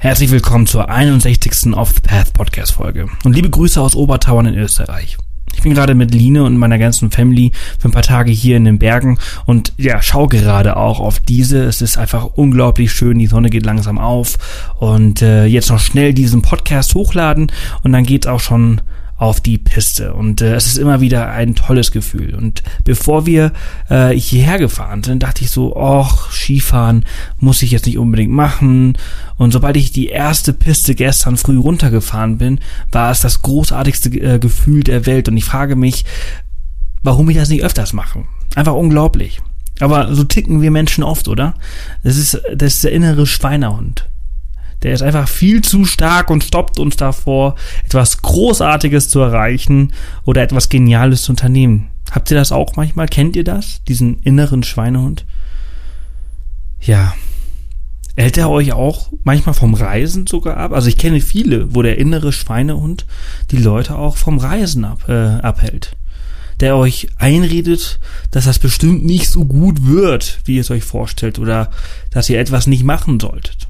Herzlich willkommen zur 61. Off the Path Podcast Folge und liebe Grüße aus Obertauern in Österreich. Ich bin gerade mit Line und meiner ganzen Family für ein paar Tage hier in den Bergen und ja, schau gerade auch auf diese. Es ist einfach unglaublich schön, die Sonne geht langsam auf und äh, jetzt noch schnell diesen Podcast hochladen und dann geht's auch schon auf die Piste. Und äh, es ist immer wieder ein tolles Gefühl. Und bevor wir äh, hierher gefahren sind, dachte ich so, ach, Skifahren muss ich jetzt nicht unbedingt machen. Und sobald ich die erste Piste gestern früh runtergefahren bin, war es das großartigste äh, Gefühl der Welt. Und ich frage mich, warum ich das nicht öfters mache. Einfach unglaublich. Aber so ticken wir Menschen oft, oder? Das ist, das ist der innere Schweinehund. Der ist einfach viel zu stark und stoppt uns davor, etwas Großartiges zu erreichen oder etwas Geniales zu unternehmen. Habt ihr das auch manchmal? Kennt ihr das? Diesen inneren Schweinehund? Ja. Hält er euch auch manchmal vom Reisen sogar ab? Also ich kenne viele, wo der innere Schweinehund die Leute auch vom Reisen ab, äh, abhält. Der euch einredet, dass das bestimmt nicht so gut wird, wie ihr es euch vorstellt, oder dass ihr etwas nicht machen solltet.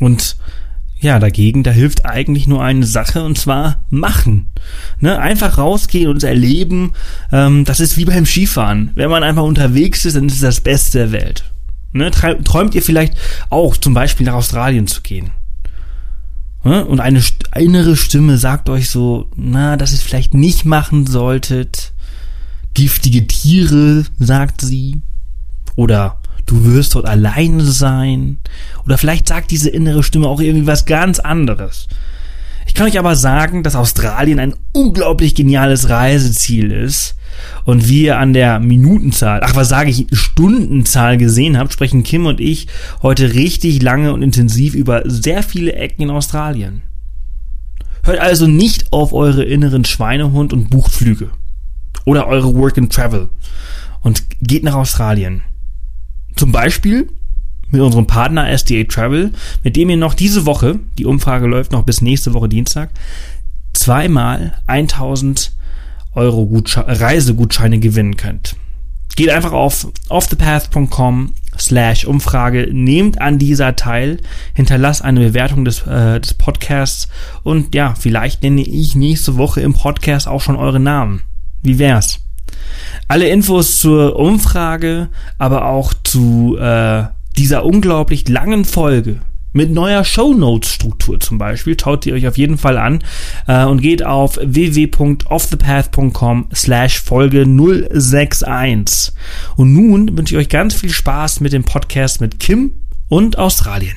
Und ja, dagegen, da hilft eigentlich nur eine Sache und zwar machen. Ne? Einfach rausgehen und erleben. Ähm, das ist wie beim Skifahren. Wenn man einfach unterwegs ist, dann ist es das Beste der Welt. Ne? Träumt ihr vielleicht auch zum Beispiel nach Australien zu gehen? Ne? Und eine innere Stimme sagt euch so, na, dass ihr es vielleicht nicht machen solltet. Giftige Tiere, sagt sie. Oder du wirst dort alleine sein. Oder vielleicht sagt diese innere Stimme auch irgendwie was ganz anderes. Ich kann euch aber sagen, dass Australien ein unglaublich geniales Reiseziel ist. Und wie ihr an der Minutenzahl, ach was sage ich, Stundenzahl gesehen habt, sprechen Kim und ich heute richtig lange und intensiv über sehr viele Ecken in Australien. Hört also nicht auf eure inneren Schweinehund und bucht Flüge. Oder eure Work and Travel. Und geht nach Australien. Zum Beispiel mit unserem Partner SDA Travel, mit dem ihr noch diese Woche, die Umfrage läuft noch bis nächste Woche Dienstag, zweimal 1000 Euro Reisegutscheine gewinnen könnt. Geht einfach auf offthepath.com slash Umfrage, nehmt an dieser teil, hinterlasst eine Bewertung des, äh, des Podcasts und ja, vielleicht nenne ich nächste Woche im Podcast auch schon eure Namen. Wie wär's? Alle Infos zur Umfrage, aber auch zu äh, dieser unglaublich langen Folge mit neuer Shownotes-Struktur zum Beispiel, schaut ihr euch auf jeden Fall an äh, und geht auf www.offthepath.com slash Folge 061. Und nun wünsche ich euch ganz viel Spaß mit dem Podcast mit Kim und Australien.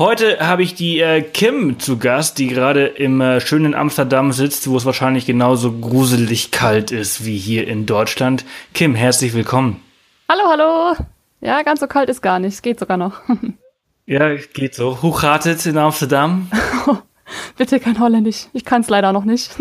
Heute habe ich die äh, Kim zu Gast, die gerade im äh, schönen Amsterdam sitzt, wo es wahrscheinlich genauso gruselig kalt ist wie hier in Deutschland. Kim, herzlich willkommen. Hallo, hallo. Ja, ganz so kalt ist gar nicht. Es geht sogar noch. ja, geht so. Hochratet in Amsterdam? Bitte kein Holländisch. Ich kann es leider noch nicht.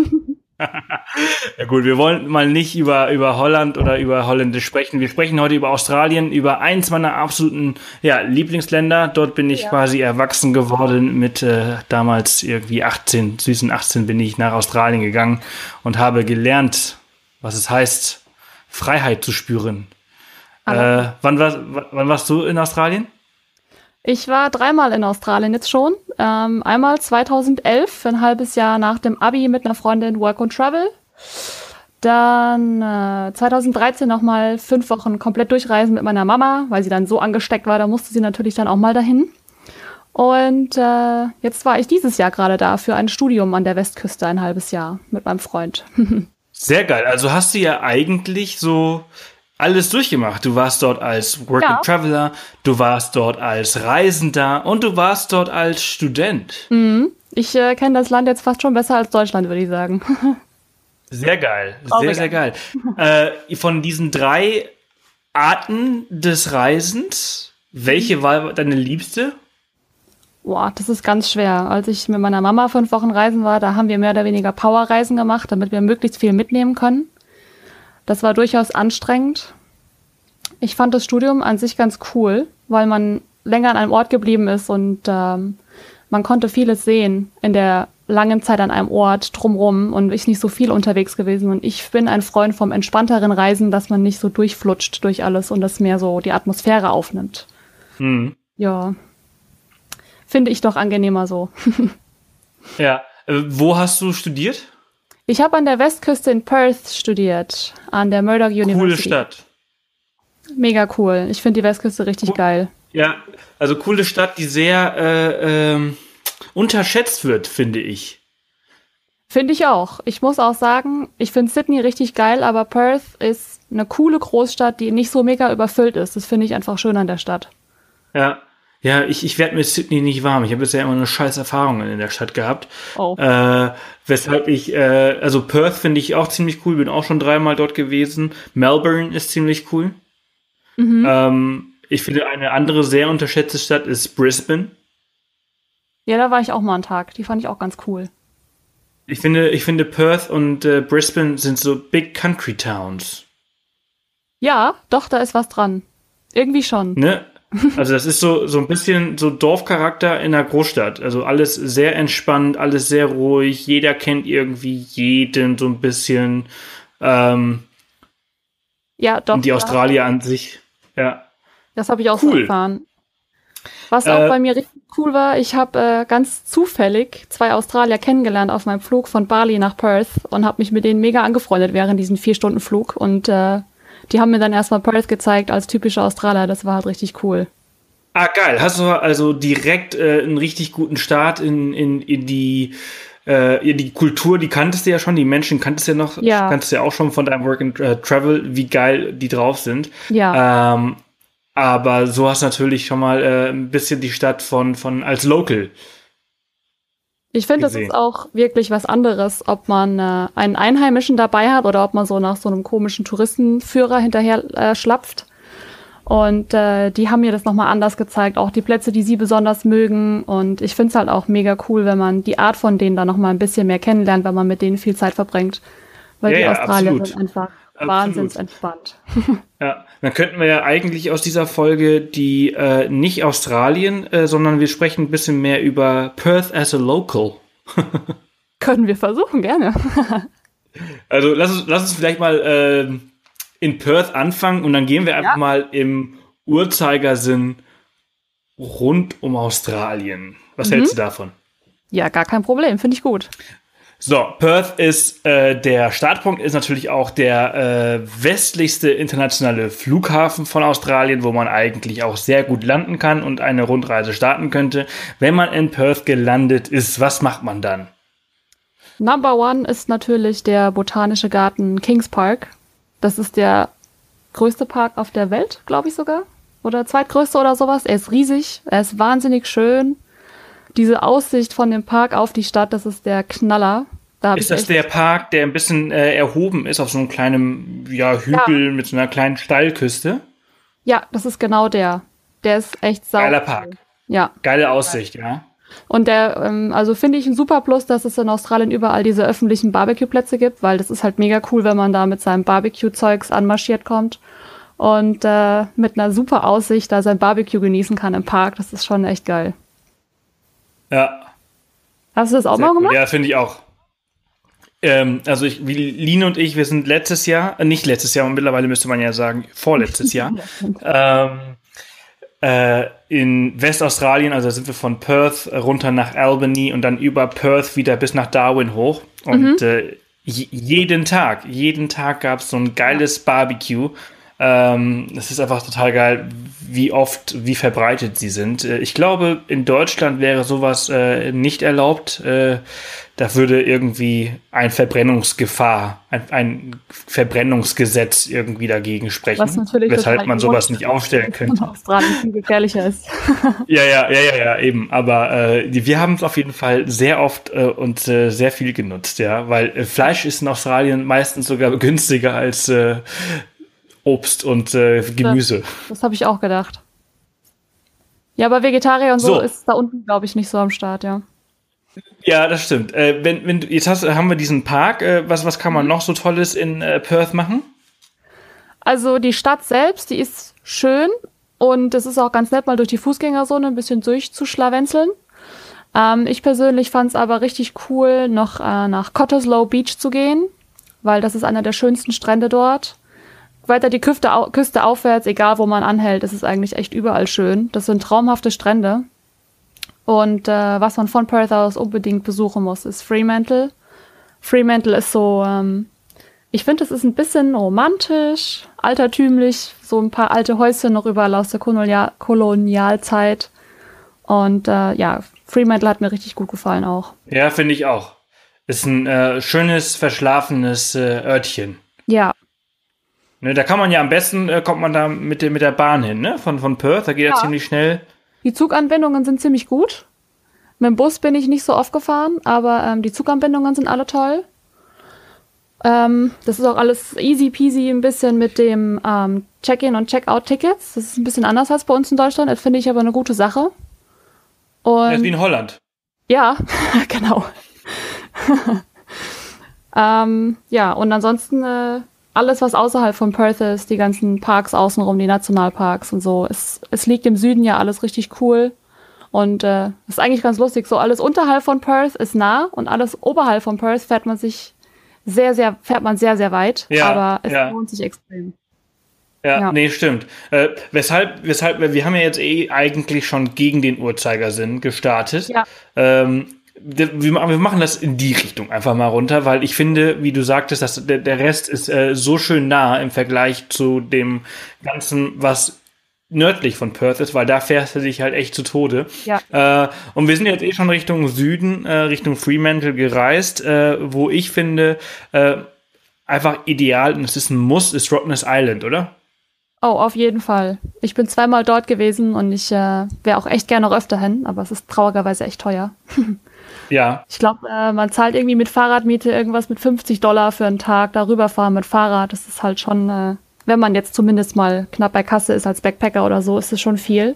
ja gut, wir wollen mal nicht über, über Holland oder über Holländisch sprechen. Wir sprechen heute über Australien, über eins meiner absoluten ja, Lieblingsländer. Dort bin ich ja. quasi erwachsen geworden mit äh, damals irgendwie 18, süßen 18 bin ich nach Australien gegangen und habe gelernt, was es heißt, Freiheit zu spüren. Äh, wann, war, wann warst du in Australien? Ich war dreimal in Australien jetzt schon. Ähm, einmal 2011 für ein halbes Jahr nach dem Abi mit einer Freundin Work and Travel. Dann äh, 2013 nochmal fünf Wochen komplett durchreisen mit meiner Mama, weil sie dann so angesteckt war, da musste sie natürlich dann auch mal dahin. Und äh, jetzt war ich dieses Jahr gerade da für ein Studium an der Westküste ein halbes Jahr mit meinem Freund. Sehr geil. Also hast du ja eigentlich so alles durchgemacht. Du warst dort als Working ja. Traveler, du warst dort als Reisender und du warst dort als Student. Mhm. Ich äh, kenne das Land jetzt fast schon besser als Deutschland, würde ich sagen. Sehr geil, sehr, sehr geil. äh, von diesen drei Arten des Reisens, welche war deine liebste? Boah, das ist ganz schwer. Als ich mit meiner Mama fünf Wochen reisen war, da haben wir mehr oder weniger Powerreisen gemacht, damit wir möglichst viel mitnehmen können. Das war durchaus anstrengend. Ich fand das Studium an sich ganz cool, weil man länger an einem Ort geblieben ist und ähm, man konnte vieles sehen in der langen Zeit an einem Ort drumrum und ich nicht so viel unterwegs gewesen. Und ich bin ein Freund vom entspannteren Reisen, dass man nicht so durchflutscht durch alles und das mehr so die Atmosphäre aufnimmt. Hm. Ja. Finde ich doch angenehmer so. ja. Äh, wo hast du studiert? Ich habe an der Westküste in Perth studiert, an der Murdoch University. Coole Stadt. Mega cool. Ich finde die Westküste richtig cool. geil. Ja, also coole Stadt, die sehr äh, ähm, unterschätzt wird, finde ich. Finde ich auch. Ich muss auch sagen, ich finde Sydney richtig geil, aber Perth ist eine coole Großstadt, die nicht so mega überfüllt ist. Das finde ich einfach schön an der Stadt. Ja. Ja, ich, ich werde mit Sydney nicht warm. Ich habe bisher immer eine scheiß Erfahrung in der Stadt gehabt. Oh. Äh, weshalb ich, äh, also Perth finde ich auch ziemlich cool, bin auch schon dreimal dort gewesen. Melbourne ist ziemlich cool. Mhm. Ähm, ich finde, eine andere sehr unterschätzte Stadt ist Brisbane. Ja, da war ich auch mal einen Tag. Die fand ich auch ganz cool. Ich finde, ich finde Perth und äh, Brisbane sind so Big Country Towns. Ja, doch, da ist was dran. Irgendwie schon. Ne? Also das ist so, so ein bisschen so Dorfcharakter in einer Großstadt. Also alles sehr entspannt, alles sehr ruhig. Jeder kennt irgendwie jeden so ein bisschen. Ähm, ja, doch. Und die Australier an sich. Ja. Das habe ich auch cool. so erfahren. Was auch äh, bei mir richtig cool war, ich habe äh, ganz zufällig zwei Australier kennengelernt auf meinem Flug von Bali nach Perth und habe mich mit denen mega angefreundet während diesen vier Stunden Flug und äh, die haben mir dann erstmal Perth gezeigt als typische Australier. Das war halt richtig cool. Ah, geil. Hast du also direkt äh, einen richtig guten Start in, in, in die äh, die Kultur, die kanntest du ja schon, die Menschen kanntest du ja noch, ja. kanntest du ja auch schon von deinem Work and uh, Travel, wie geil die drauf sind. Ja. Ähm, aber so hast du natürlich schon mal äh, ein bisschen die Stadt von, von als Local. Ich finde, das ist auch wirklich was anderes, ob man äh, einen Einheimischen dabei hat oder ob man so nach so einem komischen Touristenführer hinterher äh, schlapft. Und äh, die haben mir das nochmal anders gezeigt, auch die Plätze, die sie besonders mögen. Und ich finde es halt auch mega cool, wenn man die Art von denen da nochmal ein bisschen mehr kennenlernt, wenn man mit denen viel Zeit verbringt. Weil ja, die ja, Australier absolut. sind einfach wahnsinns entspannt. Ja, dann könnten wir ja eigentlich aus dieser Folge die äh, nicht Australien, äh, sondern wir sprechen ein bisschen mehr über Perth as a local. Können wir versuchen, gerne. also lass uns, lass uns vielleicht mal äh, in Perth anfangen und dann gehen wir einfach ja. mal im Uhrzeigersinn rund um Australien. Was mhm. hältst du davon? Ja, gar kein Problem, finde ich gut. So, Perth ist äh, der Startpunkt, ist natürlich auch der äh, westlichste internationale Flughafen von Australien, wo man eigentlich auch sehr gut landen kann und eine Rundreise starten könnte. Wenn man in Perth gelandet ist, was macht man dann? Number one ist natürlich der botanische Garten Kings Park. Das ist der größte Park auf der Welt, glaube ich sogar. Oder zweitgrößte oder sowas. Er ist riesig, er ist wahnsinnig schön diese Aussicht von dem Park auf die Stadt, das ist der Knaller. Da ist das der Park, der ein bisschen äh, erhoben ist auf so einem kleinen ja, Hügel ja. mit so einer kleinen Steilküste? Ja, das ist genau der. Der ist echt sauber. Geiler Park. Ja. Geile Aussicht, ja. Und der, ähm, also finde ich ein super Plus, dass es in Australien überall diese öffentlichen Barbecue-Plätze gibt, weil das ist halt mega cool, wenn man da mit seinem Barbecue-Zeugs anmarschiert kommt und äh, mit einer super Aussicht da sein Barbecue genießen kann im Park. Das ist schon echt geil. Ja. Hast du das auch Sehr mal gemacht? Ja, finde ich auch. Ähm, also ich, wie Line und ich, wir sind letztes Jahr, äh, nicht letztes Jahr, aber mittlerweile müsste man ja sagen, vorletztes Jahr, ähm, äh, in Westaustralien, also sind wir von Perth runter nach Albany und dann über Perth wieder bis nach Darwin hoch. Und mhm. äh, jeden Tag, jeden Tag gab es so ein geiles Barbecue Ähm, es ist einfach total geil, wie oft, wie verbreitet sie sind. Äh, ich glaube, in Deutschland wäre sowas äh, nicht erlaubt. Äh, da würde irgendwie ein Verbrennungsgefahr, ein, ein Verbrennungsgesetz irgendwie dagegen sprechen, Was natürlich weshalb man sowas nicht aufstellen könnte. Australien viel gefährlicher ist. ja, ja, ja, ja, ja, eben. Aber äh, wir haben es auf jeden Fall sehr oft äh, und äh, sehr viel genutzt, ja, weil äh, Fleisch ist in Australien meistens sogar günstiger als äh, Obst und äh, Gemüse. Das, das habe ich auch gedacht. Ja, aber Vegetarier und so, so. ist da unten, glaube ich, nicht so am Start, ja. Ja, das stimmt. Äh, wenn, wenn, jetzt hast, haben wir diesen Park. Äh, was, was kann man mhm. noch so Tolles in äh, Perth machen? Also die Stadt selbst, die ist schön und es ist auch ganz nett, mal durch die Fußgängerzone ein bisschen durchzuschlawenzeln. Ähm, ich persönlich fand es aber richtig cool, noch äh, nach Cottesloe Beach zu gehen, weil das ist einer der schönsten Strände dort. Weiter die Küste, Küste aufwärts, egal wo man anhält, ist es eigentlich echt überall schön. Das sind traumhafte Strände. Und äh, was man von Perth aus unbedingt besuchen muss, ist Fremantle. Fremantle ist so, ähm, ich finde, es ist ein bisschen romantisch, altertümlich, so ein paar alte Häuschen noch überall aus der Kolonial Kolonialzeit. Und äh, ja, Fremantle hat mir richtig gut gefallen auch. Ja, finde ich auch. Ist ein äh, schönes, verschlafenes äh, Örtchen. Ja. Ne, da kann man ja am besten, äh, kommt man da mit, mit der Bahn hin, ne? Von, von Perth, da geht ja. er ziemlich schnell. Die Zuganbindungen sind ziemlich gut. Mit dem Bus bin ich nicht so oft gefahren, aber ähm, die Zuganbindungen sind alle toll. Ähm, das ist auch alles easy peasy ein bisschen mit dem ähm, Check-in und Check-out-Tickets. Das ist ein bisschen anders als bei uns in Deutschland. Das finde ich aber eine gute Sache. Und das ist wie in Holland. Ja, genau. ähm, ja, und ansonsten äh, alles, was außerhalb von Perth ist, die ganzen Parks außenrum, die Nationalparks und so. Es, es liegt im Süden ja alles richtig cool. Und äh, ist eigentlich ganz lustig. So alles unterhalb von Perth ist nah und alles oberhalb von Perth fährt man sich sehr, sehr, fährt man sehr, sehr weit. Ja, aber es ja. lohnt sich extrem. Ja, ja, nee, stimmt. Äh, weshalb, weshalb, wir haben ja jetzt eh eigentlich schon gegen den Uhrzeigersinn gestartet. Ja. Ähm, wir machen das in die Richtung einfach mal runter, weil ich finde, wie du sagtest, dass der, der Rest ist äh, so schön nah im Vergleich zu dem Ganzen, was nördlich von Perth ist, weil da fährst du dich halt echt zu Tode. Ja. Äh, und wir sind jetzt eh schon Richtung Süden, äh, Richtung Fremantle gereist, wo ich finde, einfach ideal, und es ist ein Muss, ist Rottnest Island, oder? Oh, auf jeden Fall. Ich bin zweimal dort gewesen und ich äh, wäre auch echt gerne noch öfter hin, aber es ist traurigerweise echt teuer. Ja. Ich glaube, äh, man zahlt irgendwie mit Fahrradmiete irgendwas mit 50 Dollar für einen Tag darüber fahren mit Fahrrad. Das ist halt schon, äh, wenn man jetzt zumindest mal knapp bei Kasse ist als Backpacker oder so, ist es schon viel.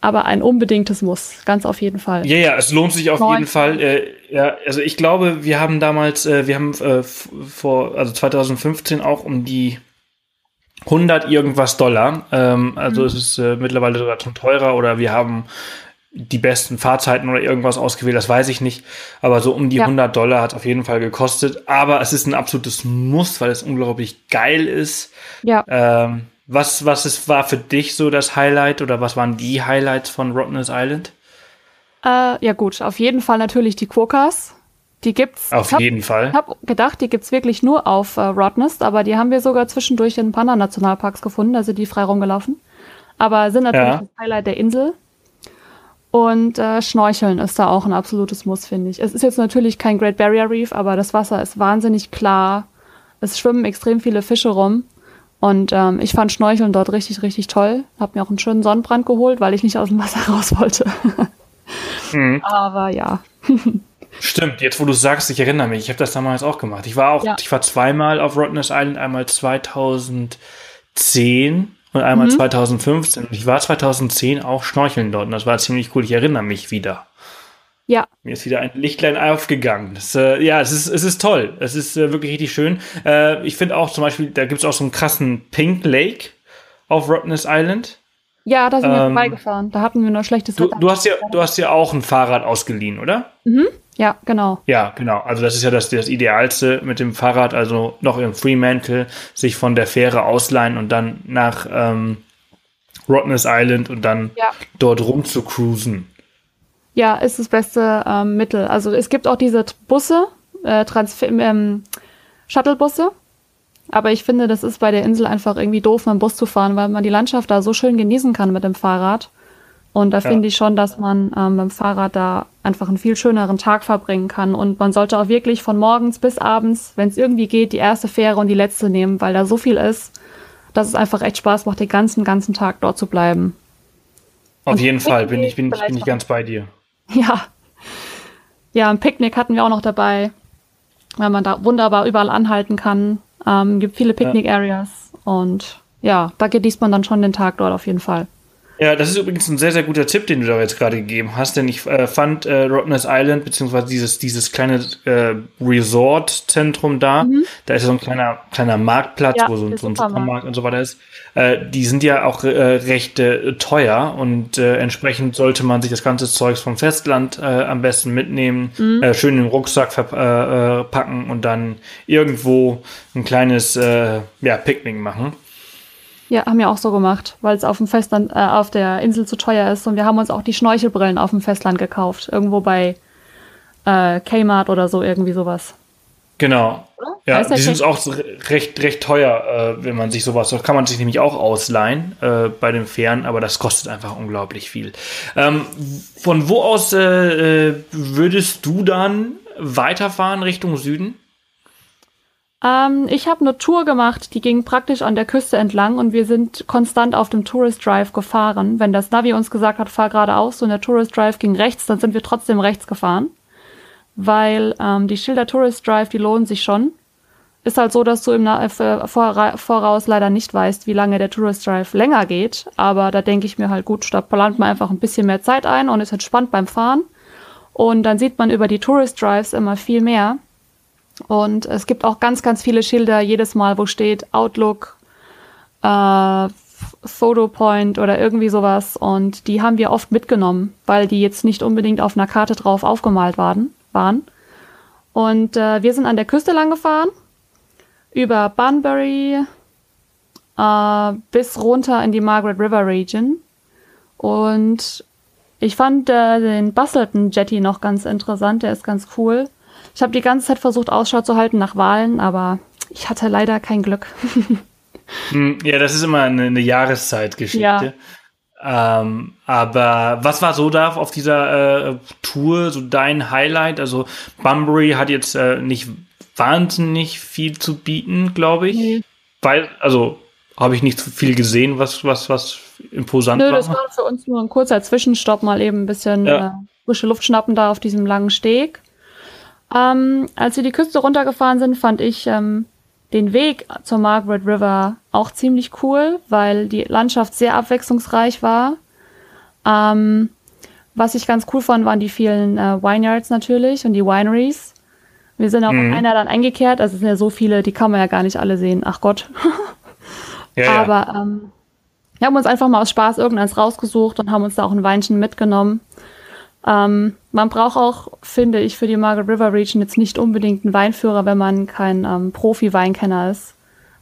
Aber ein unbedingtes Muss, ganz auf jeden Fall. Ja, ja, es lohnt sich auf Neun. jeden Fall. Äh, ja, also ich glaube, wir haben damals, äh, wir haben äh, vor, also 2015 auch um die 100 irgendwas Dollar. Ähm, also mhm. es ist äh, mittlerweile sogar schon teurer oder wir haben die besten Fahrzeiten oder irgendwas ausgewählt, das weiß ich nicht. Aber so um die ja. 100 Dollar hat auf jeden Fall gekostet. Aber es ist ein absolutes Muss, weil es unglaublich geil ist. Ja. Ähm, was, was ist, war für dich so das Highlight oder was waren die Highlights von Rottnest Island? Äh, ja gut, auf jeden Fall natürlich die Quokkas. Die gibt's. Auf hab, jeden Fall. Ich habe gedacht, die gibt's wirklich nur auf äh, Rottnest, aber die haben wir sogar zwischendurch in ein paar Nationalparks gefunden, also die frei rumgelaufen. Aber sind natürlich ja. das Highlight der Insel. Und äh, Schnorcheln ist da auch ein absolutes Muss, finde ich. Es ist jetzt natürlich kein Great Barrier Reef, aber das Wasser ist wahnsinnig klar. Es schwimmen extrem viele Fische rum. Und ähm, ich fand Schnorcheln dort richtig, richtig toll. Hab mir auch einen schönen Sonnenbrand geholt, weil ich nicht aus dem Wasser raus wollte. mhm. Aber ja. Stimmt, jetzt wo du sagst, ich erinnere mich, ich habe das damals auch gemacht. Ich war auch, ja. ich war zweimal auf Rottnest Island, einmal 2010 und einmal mhm. 2015. Ich war 2010 auch schnorcheln dort und das war ziemlich cool. Ich erinnere mich wieder. Ja. Mir ist wieder ein Lichtlein aufgegangen. Das, äh, ja, es ist, es ist toll. Es ist äh, wirklich richtig schön. Äh, ich finde auch zum Beispiel, da gibt es auch so einen krassen Pink Lake auf Rottnest Island. Ja, da sind ähm, wir vorbeigefahren. Da hatten wir nur schlechtes du, Wetter. Du hast, ja, du hast ja auch ein Fahrrad ausgeliehen, oder? Mhm. Ja, genau. Ja, genau. Also das ist ja das, das Idealste mit dem Fahrrad, also noch im Fremantle, sich von der Fähre ausleihen und dann nach ähm, Rottnest Island und dann ja. dort rum zu cruisen. Ja, ist das beste ähm, Mittel. Also es gibt auch diese Busse, äh, Transfer ähm, Shuttlebusse, Aber ich finde, das ist bei der Insel einfach irgendwie doof, mit dem Bus zu fahren, weil man die Landschaft da so schön genießen kann mit dem Fahrrad. Und da ja. finde ich schon, dass man ähm, beim Fahrrad da einfach einen viel schöneren Tag verbringen kann. Und man sollte auch wirklich von morgens bis abends, wenn es irgendwie geht, die erste Fähre und die letzte nehmen, weil da so viel ist, dass es einfach echt Spaß macht, den ganzen, ganzen Tag dort zu bleiben. Auf und jeden Fall bin ich, bin, bin ich ganz bei dir. Ja. Ja, ein Picknick hatten wir auch noch dabei, weil man da wunderbar überall anhalten kann. Ähm, gibt viele Picknick-Areas und ja, da genießt man dann schon den Tag dort auf jeden Fall. Ja, das ist übrigens ein sehr, sehr guter Tipp, den du da jetzt gerade gegeben hast, denn ich äh, fand äh, Rottnest Island, beziehungsweise dieses, dieses kleine äh, Resort-Zentrum da, mhm. da ist ja so ein kleiner, kleiner Marktplatz, ja, wo so, so ein Supermarkt und so weiter ist. Äh, die sind ja auch äh, recht äh, teuer und äh, entsprechend sollte man sich das ganze Zeugs vom Festland äh, am besten mitnehmen, mhm. äh, schön in den Rucksack verpacken äh, und dann irgendwo ein kleines äh, ja, Picknick machen. Ja, haben wir auch so gemacht, weil es auf dem Festland, äh, auf der Insel zu teuer ist. Und wir haben uns auch die Schnorchelbrillen auf dem Festland gekauft. Irgendwo bei äh, Kmart oder so, irgendwie sowas. Genau. Ja, die sind auch recht, recht teuer, äh, wenn man sich sowas, das kann man sich nämlich auch ausleihen äh, bei den Fähren, aber das kostet einfach unglaublich viel. Ähm, von wo aus äh, äh würdest du dann weiterfahren Richtung Süden? Ähm, ich habe eine Tour gemacht, die ging praktisch an der Küste entlang und wir sind konstant auf dem Tourist Drive gefahren. Wenn das Navi uns gesagt hat, fahr geradeaus und der Tourist Drive ging rechts, dann sind wir trotzdem rechts gefahren. Weil ähm, die Schilder Tourist Drive, die lohnen sich schon. Ist halt so, dass du im Na äh, Voraus leider nicht weißt, wie lange der Tourist Drive länger geht. Aber da denke ich mir halt, gut, da plant man einfach ein bisschen mehr Zeit ein und ist entspannt beim Fahren. Und dann sieht man über die Tourist Drives immer viel mehr. Und es gibt auch ganz, ganz viele Schilder jedes Mal, wo steht Outlook, äh, Photopoint oder irgendwie sowas. Und die haben wir oft mitgenommen, weil die jetzt nicht unbedingt auf einer Karte drauf aufgemalt waren. waren. Und äh, wir sind an der Küste lang gefahren, über Bunbury äh, bis runter in die Margaret River Region. Und ich fand äh, den Bustleton Jetty noch ganz interessant, der ist ganz cool. Ich habe die ganze Zeit versucht, Ausschau zu halten nach Wahlen, aber ich hatte leider kein Glück. Hm, ja, das ist immer eine, eine Jahreszeitgeschichte. Ja. Ähm, aber was war so da auf dieser äh, Tour, so dein Highlight? Also Bunbury hat jetzt äh, nicht wahnsinnig viel zu bieten, glaube ich. Nee. Weil, also habe ich nicht viel gesehen, was, was, was imposant Nö, war. Nö, das war für uns nur ein kurzer Zwischenstopp, mal eben ein bisschen ja. äh, frische Luft schnappen da auf diesem langen Steg. Ähm, als wir die Küste runtergefahren sind, fand ich ähm, den Weg zur Margaret River auch ziemlich cool, weil die Landschaft sehr abwechslungsreich war. Ähm, was ich ganz cool fand, waren die vielen äh, Vineyards natürlich und die Wineries. Wir sind auch mhm. einer dann eingekehrt, also es sind ja so viele, die kann man ja gar nicht alle sehen. Ach Gott. ja, Aber. Ähm, wir haben uns einfach mal aus Spaß irgendeins rausgesucht und haben uns da auch ein Weinchen mitgenommen. Ähm, man braucht auch, finde ich, für die Margaret River Region jetzt nicht unbedingt einen Weinführer, wenn man kein ähm, Profi-Weinkenner ist.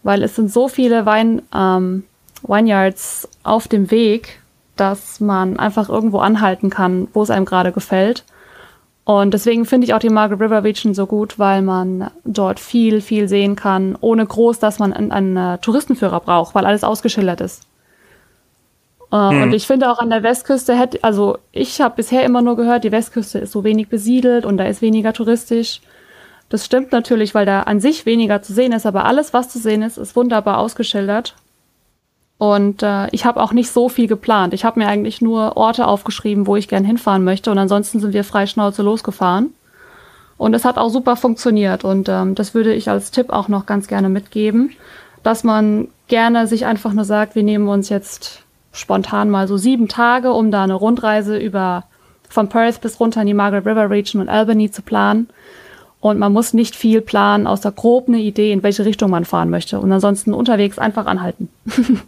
Weil es sind so viele Wein, ähm, Vineyards auf dem Weg, dass man einfach irgendwo anhalten kann, wo es einem gerade gefällt. Und deswegen finde ich auch die Margaret River Region so gut, weil man dort viel, viel sehen kann, ohne groß, dass man einen, einen äh, Touristenführer braucht, weil alles ausgeschildert ist. Mhm. Und ich finde auch an der Westküste hätte, also ich habe bisher immer nur gehört, die Westküste ist so wenig besiedelt und da ist weniger touristisch. Das stimmt natürlich, weil da an sich weniger zu sehen ist, aber alles, was zu sehen ist, ist wunderbar ausgeschildert. Und äh, ich habe auch nicht so viel geplant. Ich habe mir eigentlich nur Orte aufgeschrieben, wo ich gern hinfahren möchte. Und ansonsten sind wir frei Schnauze losgefahren. Und es hat auch super funktioniert. Und ähm, das würde ich als Tipp auch noch ganz gerne mitgeben, dass man gerne sich einfach nur sagt, wir nehmen uns jetzt spontan mal so sieben Tage, um da eine Rundreise über von Perth bis runter in die Margaret River Region und Albany zu planen. Und man muss nicht viel planen, außer grob eine Idee, in welche Richtung man fahren möchte. Und ansonsten unterwegs einfach anhalten.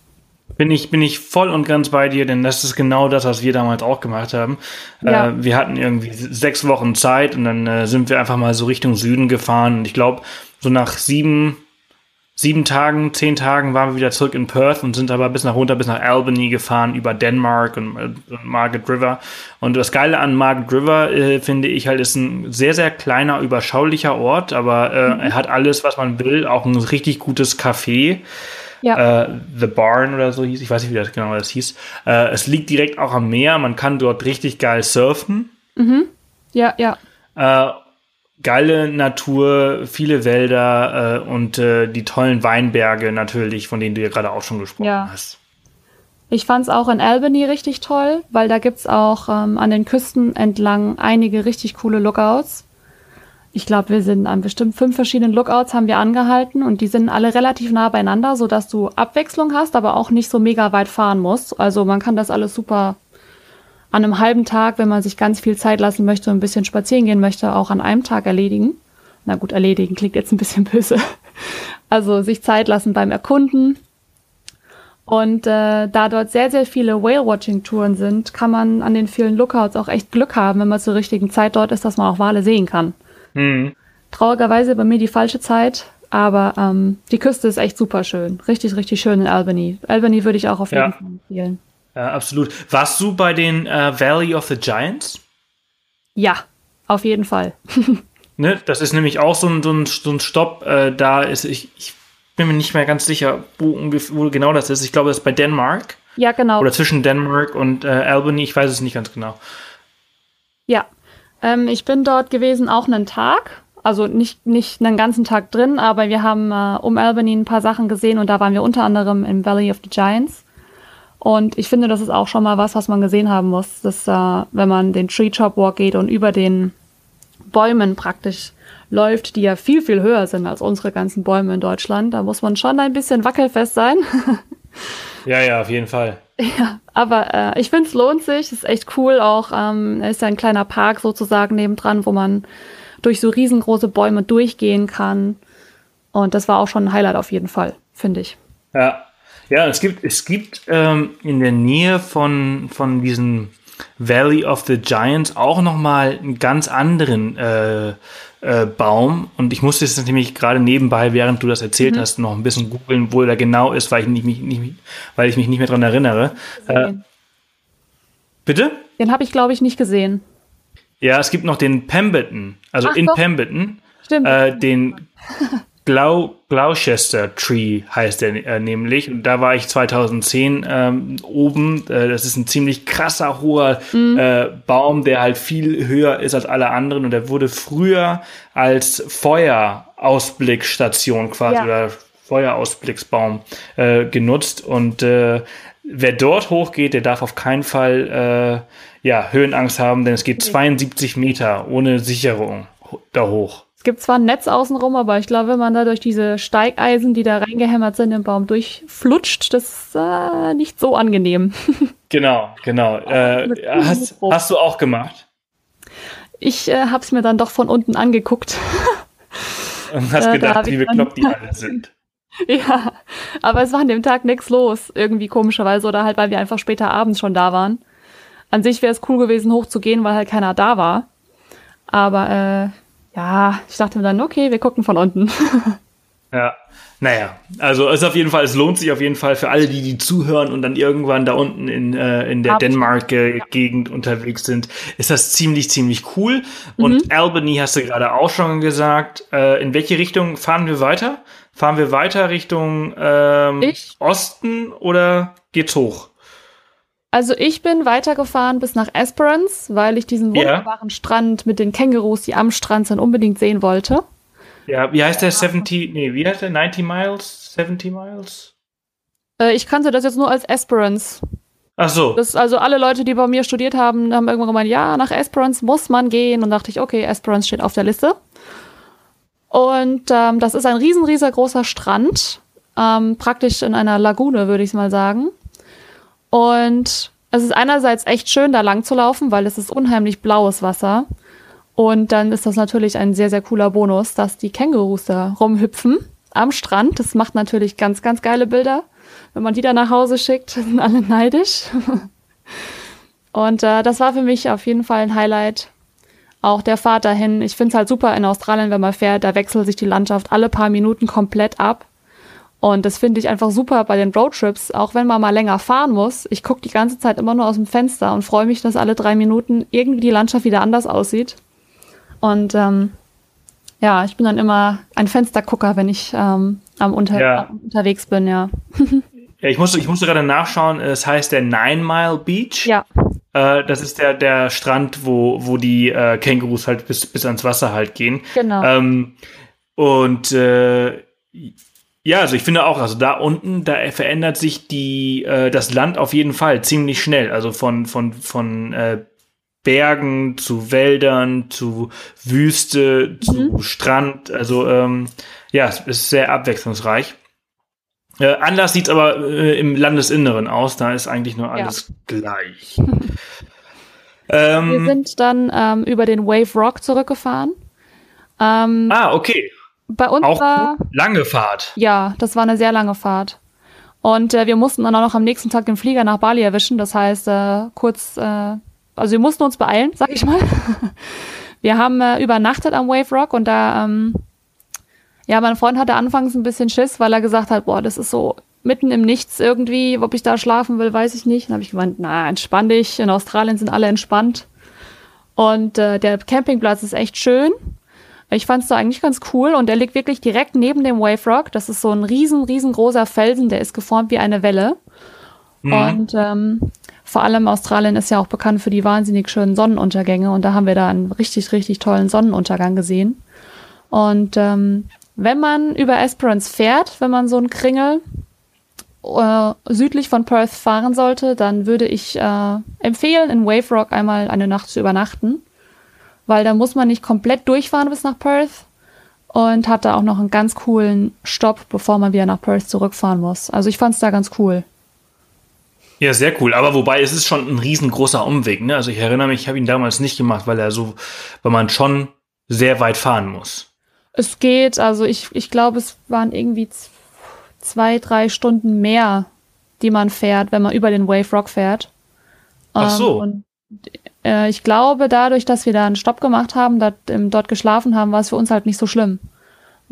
bin ich, bin ich voll und ganz bei dir, denn das ist genau das, was wir damals auch gemacht haben. Ja. Äh, wir hatten irgendwie sechs Wochen Zeit und dann äh, sind wir einfach mal so Richtung Süden gefahren. Und ich glaube, so nach sieben, sieben Tagen, zehn Tagen waren wir wieder zurück in Perth und sind aber bis nach runter, bis nach Albany gefahren über Denmark und, äh, und Margaret River. Und das Geile an Margaret River, äh, finde ich halt, ist ein sehr, sehr kleiner, überschaulicher Ort, aber äh, mhm. er hat alles, was man will, auch ein richtig gutes Café. Ja. Äh, The Barn oder so hieß, ich weiß nicht, wie das genau das hieß. Äh, es liegt direkt auch am Meer, man kann dort richtig geil surfen. Mhm. Ja, ja. Geile Natur, viele Wälder äh, und äh, die tollen Weinberge natürlich, von denen du ja gerade auch schon gesprochen ja. hast. Ich fand es auch in Albany richtig toll, weil da gibt es auch ähm, an den Küsten entlang einige richtig coole Lookouts. Ich glaube, wir sind an bestimmt fünf verschiedenen Lookouts haben wir angehalten und die sind alle relativ nah beieinander, sodass du Abwechslung hast, aber auch nicht so mega weit fahren musst. Also man kann das alles super an einem halben Tag, wenn man sich ganz viel Zeit lassen möchte und ein bisschen spazieren gehen möchte, auch an einem Tag erledigen. Na gut, erledigen klingt jetzt ein bisschen böse. Also sich Zeit lassen beim Erkunden. Und äh, da dort sehr, sehr viele Whale-Watching-Touren sind, kann man an den vielen Lookouts auch echt Glück haben, wenn man zur richtigen Zeit dort ist, dass man auch Wale sehen kann. Mhm. Traurigerweise bei mir die falsche Zeit, aber ähm, die Küste ist echt super schön. Richtig, richtig schön in Albany. Albany würde ich auch auf jeden ja. Fall empfehlen. Ja, absolut. Warst du bei den äh, Valley of the Giants? Ja, auf jeden Fall. ne, das ist nämlich auch so ein, so ein, so ein Stopp. Äh, da ist, ich, ich bin mir nicht mehr ganz sicher, wo, wo genau das ist. Ich glaube, das ist bei Dänemark. Ja, genau. Oder zwischen Dänemark und äh, Albany. Ich weiß es nicht ganz genau. Ja, ähm, ich bin dort gewesen auch einen Tag. Also nicht, nicht einen ganzen Tag drin, aber wir haben äh, um Albany ein paar Sachen gesehen und da waren wir unter anderem im Valley of the Giants. Und ich finde, das ist auch schon mal was, was man gesehen haben muss, dass äh, wenn man den Tree Chop Walk geht und über den Bäumen praktisch läuft, die ja viel, viel höher sind als unsere ganzen Bäume in Deutschland, da muss man schon ein bisschen wackelfest sein. ja, ja, auf jeden Fall. Ja, aber äh, ich finde, es lohnt sich. Es ist echt cool. Auch ähm, ist ja ein kleiner Park sozusagen nebendran, wo man durch so riesengroße Bäume durchgehen kann. Und das war auch schon ein Highlight auf jeden Fall, finde ich. Ja, ja, es gibt, es gibt ähm, in der Nähe von, von diesem Valley of the Giants auch nochmal einen ganz anderen äh, äh, Baum. Und ich musste es nämlich gerade nebenbei, während du das erzählt mhm. hast, noch ein bisschen googeln, wo er genau ist, weil ich, nicht, nicht, weil ich mich nicht mehr dran erinnere. Äh, bitte? Den habe ich, glaube ich, nicht gesehen. Ja, es gibt noch den Pemberton, also Ach, in doch. Pemberton. Stimmt. Äh, den Glau Gloucester Tree heißt er äh, nämlich. Und da war ich 2010 ähm, oben. Äh, das ist ein ziemlich krasser, hoher mhm. äh, Baum, der halt viel höher ist als alle anderen. Und der wurde früher als Feuerausblicksstation quasi ja. oder Feuerausblicksbaum äh, genutzt. Und äh, wer dort hochgeht, der darf auf keinen Fall äh, ja, Höhenangst haben, denn es geht 72 Meter ohne Sicherung da hoch. Es gibt zwar ein Netz außenrum, aber ich glaube, wenn man da durch diese Steigeisen, die da reingehämmert sind im Baum, durchflutscht, das ist äh, nicht so angenehm. genau, genau. Äh, hast, hast, du auch gemacht? Ich äh, habe es mir dann doch von unten angeguckt. Und hast äh, gedacht, wie bekloppt die alle sind. ja, aber es war an dem Tag nichts los, irgendwie komischerweise, oder halt, weil wir einfach später abends schon da waren. An sich wäre es cool gewesen, hochzugehen, weil halt keiner da war. Aber äh, ja, ich dachte mir dann, okay, wir gucken von unten. ja, naja, also es ist auf jeden Fall, es lohnt sich auf jeden Fall für alle, die die zuhören und dann irgendwann da unten in, äh, in der Dänemark-Gegend ja. unterwegs sind, ist das ziemlich, ziemlich cool. Und mhm. Albany hast du gerade auch schon gesagt. Äh, in welche Richtung fahren wir weiter? Fahren wir weiter Richtung ähm, Osten oder geht's hoch? Also ich bin weitergefahren bis nach Esperance, weil ich diesen wunderbaren ja. Strand mit den Kängurus, die am Strand sind, unbedingt sehen wollte. Ja, wie heißt der 70, nee, wie heißt der? 90 Miles? 70 Miles? Äh, ich kannte das jetzt nur als Esperance. Ach so. Das, also alle Leute, die bei mir studiert haben, haben irgendwann gemeint, ja, nach Esperance muss man gehen. Und dachte ich, okay, Esperance steht auf der Liste. Und ähm, das ist ein riesen, riesengroßer Strand. Ähm, praktisch in einer Lagune, würde ich mal sagen. Und es ist einerseits echt schön, da lang zu laufen, weil es ist unheimlich blaues Wasser. Und dann ist das natürlich ein sehr, sehr cooler Bonus, dass die Kängurus da rumhüpfen am Strand. Das macht natürlich ganz, ganz geile Bilder. Wenn man die da nach Hause schickt, sind alle neidisch. Und äh, das war für mich auf jeden Fall ein Highlight. Auch der Fahrt dahin. Ich finde es halt super in Australien, wenn man fährt, da wechselt sich die Landschaft alle paar Minuten komplett ab. Und das finde ich einfach super bei den Roadtrips, auch wenn man mal länger fahren muss. Ich gucke die ganze Zeit immer nur aus dem Fenster und freue mich, dass alle drei Minuten irgendwie die Landschaft wieder anders aussieht. Und ähm, ja, ich bin dann immer ein Fenstergucker, wenn ich ähm, am unter ja. unterwegs bin, ja. ja, ich musste, ich musste gerade nachschauen, es heißt der Nine Mile Beach. Ja. Äh, das ist der, der Strand, wo, wo die äh, Kängurus halt bis, bis ans Wasser halt gehen. Genau. Ähm, und äh, ja, also ich finde auch, also da unten, da verändert sich die, äh, das Land auf jeden Fall ziemlich schnell. Also von, von, von äh, Bergen zu Wäldern zu Wüste zu mhm. Strand. Also ähm, ja, es ist sehr abwechslungsreich. Äh, anders sieht es aber äh, im Landesinneren aus. Da ist eigentlich nur alles ja. gleich. ähm, Wir sind dann ähm, über den Wave Rock zurückgefahren. Ähm, ah, okay. Bei uns auch war lange Fahrt. Ja, das war eine sehr lange Fahrt. Und äh, wir mussten dann auch noch am nächsten Tag den Flieger nach Bali erwischen. Das heißt, äh, kurz, äh, also wir mussten uns beeilen, sag ich mal. wir haben äh, übernachtet am Wave Rock und da, ähm, ja, mein Freund hatte anfangs ein bisschen Schiss, weil er gesagt hat, boah, das ist so mitten im Nichts irgendwie, ob ich da schlafen will, weiß ich nicht. Dann habe ich gemeint, na, entspann dich. In Australien sind alle entspannt. Und äh, der Campingplatz ist echt schön. Ich fand es da eigentlich ganz cool und der liegt wirklich direkt neben dem Wave Rock. Das ist so ein riesen, riesengroßer Felsen, der ist geformt wie eine Welle. Mhm. Und ähm, vor allem Australien ist ja auch bekannt für die wahnsinnig schönen Sonnenuntergänge und da haben wir da einen richtig, richtig tollen Sonnenuntergang gesehen. Und ähm, wenn man über Esperance fährt, wenn man so einen Kringel äh, südlich von Perth fahren sollte, dann würde ich äh, empfehlen, in Wave Rock einmal eine Nacht zu übernachten weil da muss man nicht komplett durchfahren bis nach Perth und hat da auch noch einen ganz coolen Stopp, bevor man wieder nach Perth zurückfahren muss. Also ich fand es da ganz cool. Ja, sehr cool. Aber wobei es ist schon ein riesengroßer Umweg. Ne? Also ich erinnere mich, ich habe ihn damals nicht gemacht, weil er so, weil man schon sehr weit fahren muss. Es geht, also ich, ich glaube, es waren irgendwie zwei, drei Stunden mehr, die man fährt, wenn man über den Wave Rock fährt. Ach so. Ähm, äh, ich glaube, dadurch, dass wir da einen Stopp gemacht haben, dat, ähm, dort geschlafen haben, war es für uns halt nicht so schlimm.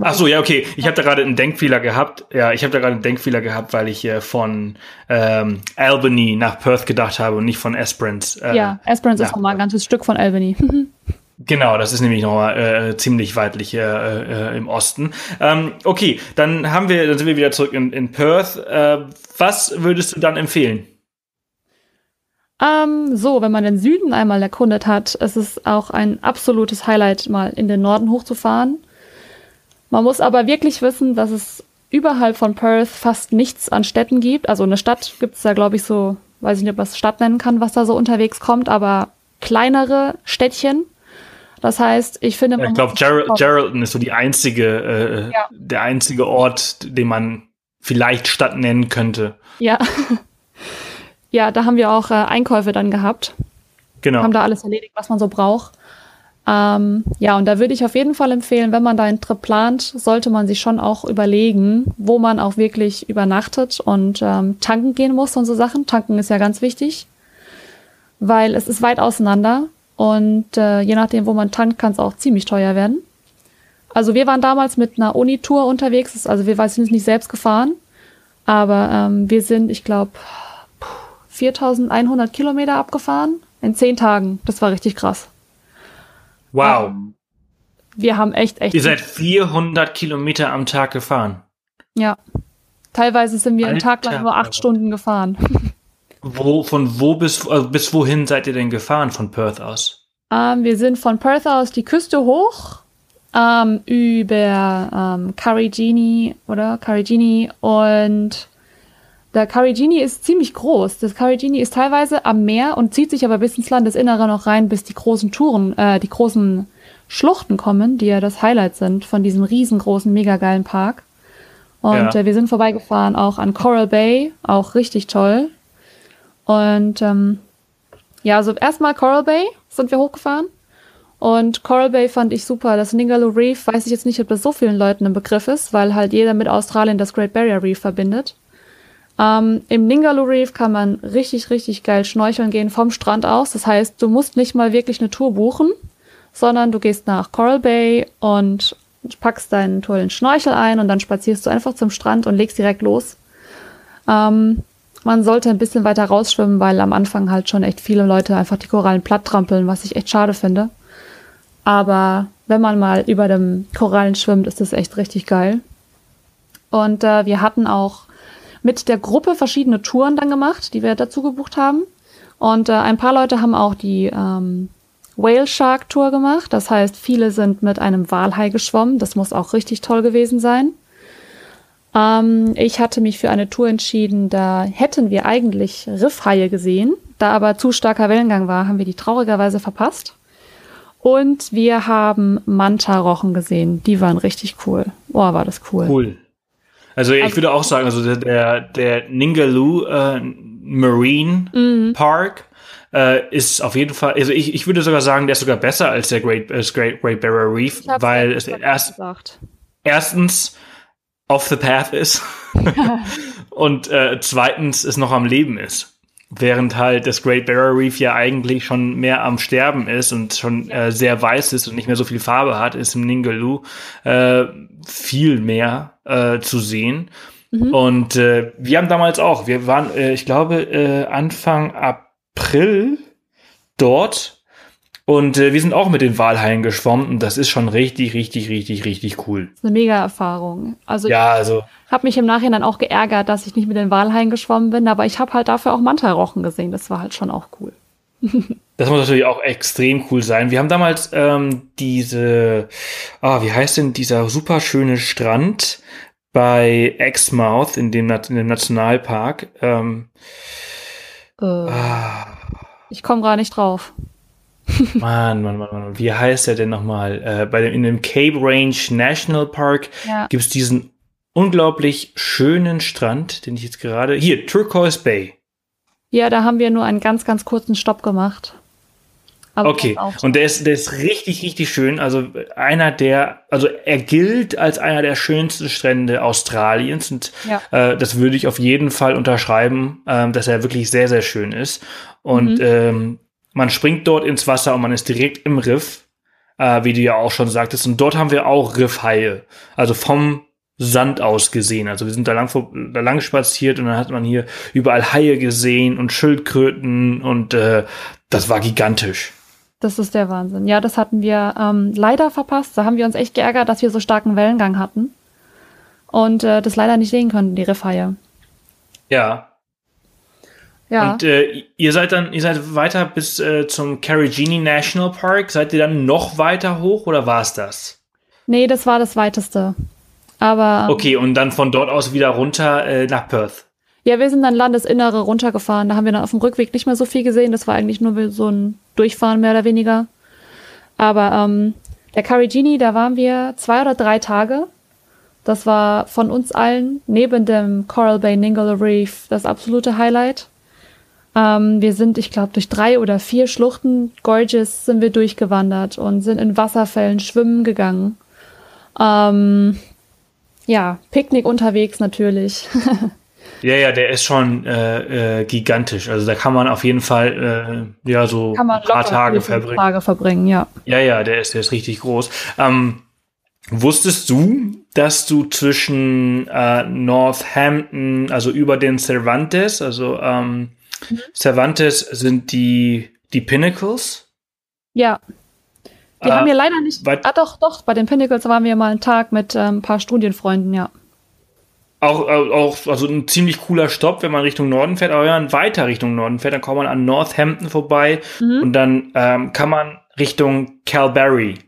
Ach so, ja, okay. Ich habe da gerade einen Denkfehler gehabt. Ja, ich habe da gerade einen Denkfehler gehabt, weil ich äh, von ähm, Albany nach Perth gedacht habe und nicht von Esperance. Äh, ja, Esperance ist nochmal ein ganzes Stück von Albany. Genau, das ist nämlich nochmal äh, ziemlich weitlich äh, äh, im Osten. Ähm, okay, dann haben wir, dann sind wir wieder zurück in, in Perth. Äh, was würdest du dann empfehlen? Ähm, so, wenn man den Süden einmal erkundet hat, ist es auch ein absolutes Highlight, mal in den Norden hochzufahren. Man muss aber wirklich wissen, dass es überhalb von Perth fast nichts an Städten gibt. Also eine Stadt gibt es da, glaube ich, so, weiß ich nicht, ob man es Stadt nennen kann, was da so unterwegs kommt, aber kleinere Städtchen. Das heißt, ich finde, man ja, ich glaube, Ger Geraldton ist so die einzige, äh, ja. der einzige Ort, den man vielleicht Stadt nennen könnte. Ja. ja, da haben wir auch äh, Einkäufe dann gehabt. Genau. Haben da alles erledigt, was man so braucht. Ähm, ja, und da würde ich auf jeden Fall empfehlen, wenn man da einen Trip plant, sollte man sich schon auch überlegen, wo man auch wirklich übernachtet und ähm, tanken gehen muss und so Sachen. Tanken ist ja ganz wichtig, weil es ist weit auseinander und äh, je nachdem, wo man tankt, kann es auch ziemlich teuer werden. Also wir waren damals mit einer Unitour unterwegs, also wir sind nicht selbst gefahren, aber ähm, wir sind, ich glaube, 4100 Kilometer abgefahren in zehn Tagen. Das war richtig krass. Wow. Ähm, wir haben echt, echt. Ihr seid 400 Kilometer am Tag gefahren. Ja. Teilweise sind wir Alter, einen Tag lang nur acht Stunden gefahren. Wo, von wo bis, also bis wohin seid ihr denn gefahren von Perth aus? Ähm, wir sind von Perth aus die Küste hoch, ähm, über ähm, Carigini oder Carigini und der Karigini ist ziemlich groß. Das Karigini ist teilweise am Meer und zieht sich aber bis ins Landesinnere noch rein, bis die großen Touren, äh, die großen Schluchten kommen, die ja das Highlight sind von diesem riesengroßen, mega geilen Park. Und ja. äh, wir sind vorbeigefahren auch an Coral Bay, auch richtig toll. Und ähm, ja, also erstmal Coral Bay sind wir hochgefahren. Und Coral Bay fand ich super. Das Ningaloo Reef weiß ich jetzt nicht, ob das so vielen Leuten im Begriff ist, weil halt jeder mit Australien das Great Barrier Reef verbindet. Ähm, Im Ningaloo Reef kann man richtig, richtig geil schnorcheln gehen vom Strand aus. Das heißt, du musst nicht mal wirklich eine Tour buchen, sondern du gehst nach Coral Bay und packst deinen tollen Schnorchel ein und dann spazierst du einfach zum Strand und legst direkt los. Ähm, man sollte ein bisschen weiter rausschwimmen, weil am Anfang halt schon echt viele Leute einfach die Korallen platt trampeln, was ich echt schade finde. Aber wenn man mal über dem Korallen schwimmt, ist das echt richtig geil. Und äh, wir hatten auch mit der Gruppe verschiedene Touren dann gemacht, die wir dazu gebucht haben. Und äh, ein paar Leute haben auch die ähm, Whale Shark Tour gemacht. Das heißt, viele sind mit einem Walhai geschwommen. Das muss auch richtig toll gewesen sein. Ähm, ich hatte mich für eine Tour entschieden, da hätten wir eigentlich Riffhaie gesehen. Da aber zu starker Wellengang war, haben wir die traurigerweise verpasst. Und wir haben Manta-Rochen gesehen. Die waren richtig cool. Boah, war das cool. Cool. Also ich also, würde auch sagen, also der, der Ningaloo äh, Marine mhm. Park äh, ist auf jeden Fall, also ich, ich würde sogar sagen, der ist sogar besser als der Great, äh, Great, Great Barrier Reef, weil es erst, erstens off the path ist und äh, zweitens es noch am Leben ist. Während halt das Great Barrier Reef ja eigentlich schon mehr am Sterben ist und schon äh, sehr weiß ist und nicht mehr so viel Farbe hat, ist im Ningaloo äh, viel mehr äh, zu sehen. Mhm. Und äh, wir haben damals auch, wir waren, äh, ich glaube, äh, Anfang April dort und äh, wir sind auch mit den Walhaien geschwommen und das ist schon richtig, richtig, richtig, richtig cool. Das ist eine mega Erfahrung. Also ja, also habe mich im Nachhinein auch geärgert, dass ich nicht mit den Walhaien geschwommen bin, aber ich habe halt dafür auch Manta-Rochen gesehen. Das war halt schon auch cool. das muss natürlich auch extrem cool sein. Wir haben damals ähm, diese, ah, wie heißt denn dieser super schöne Strand bei Exmouth in dem, in dem Nationalpark? Ähm, äh, ah. Ich komme gar nicht drauf. Mann, Mann, Mann, Mann. Wie heißt der denn nochmal? Äh, bei dem, in dem Cape Range National Park ja. gibt es diesen unglaublich schönen Strand, den ich jetzt gerade. Hier, Turquoise Bay. Ja, da haben wir nur einen ganz, ganz kurzen Stopp gemacht. Aber okay, und der ist, der ist richtig, richtig schön. Also einer der, also er gilt als einer der schönsten Strände Australiens und ja. äh, das würde ich auf jeden Fall unterschreiben, äh, dass er wirklich sehr, sehr schön ist. Und mhm. ähm, man springt dort ins Wasser und man ist direkt im Riff, äh, wie du ja auch schon sagtest. Und dort haben wir auch Riffhaie, also vom Sand aus gesehen. Also wir sind da lang, da lang spaziert und dann hat man hier überall Haie gesehen und Schildkröten und äh, das war gigantisch. Das ist der Wahnsinn. Ja, das hatten wir ähm, leider verpasst. Da haben wir uns echt geärgert, dass wir so starken Wellengang hatten und äh, das leider nicht sehen konnten, die Riffhaie. Ja, ja. Und äh, ihr seid dann, ihr seid weiter bis äh, zum Carigini National Park. Seid ihr dann noch weiter hoch oder war es das? Nee, das war das weiteste. Aber. Okay, und dann von dort aus wieder runter äh, nach Perth. Ja, wir sind dann Landesinnere runtergefahren. Da haben wir dann auf dem Rückweg nicht mehr so viel gesehen. Das war eigentlich nur so ein Durchfahren mehr oder weniger. Aber ähm, der Carigini, da waren wir zwei oder drei Tage. Das war von uns allen neben dem Coral Bay Ningle Reef das absolute Highlight. Ähm, wir sind, ich glaube, durch drei oder vier Schluchten, Gorges, sind wir durchgewandert und sind in Wasserfällen schwimmen gegangen. Ähm, ja, Picknick unterwegs natürlich. ja, ja, der ist schon äh, äh, gigantisch. Also da kann man auf jeden Fall äh, ja so ein paar Tage verbringen. Tage verbringen, ja. Ja, ja, der ist, der ist richtig groß. Ähm, wusstest du, dass du zwischen äh, Northampton, also über den Cervantes, also ähm, Mhm. Cervantes sind die, die Pinnacles. Ja. Wir äh, haben hier leider nicht. Ah, doch, doch, bei den Pinnacles waren wir mal einen Tag mit ähm, ein paar Studienfreunden, ja. Auch, auch, also ein ziemlich cooler Stopp, wenn man Richtung Norden fährt, aber wenn man weiter Richtung Norden fährt, dann kommt man an Northampton vorbei mhm. und dann ähm, kann man Richtung Calbarry.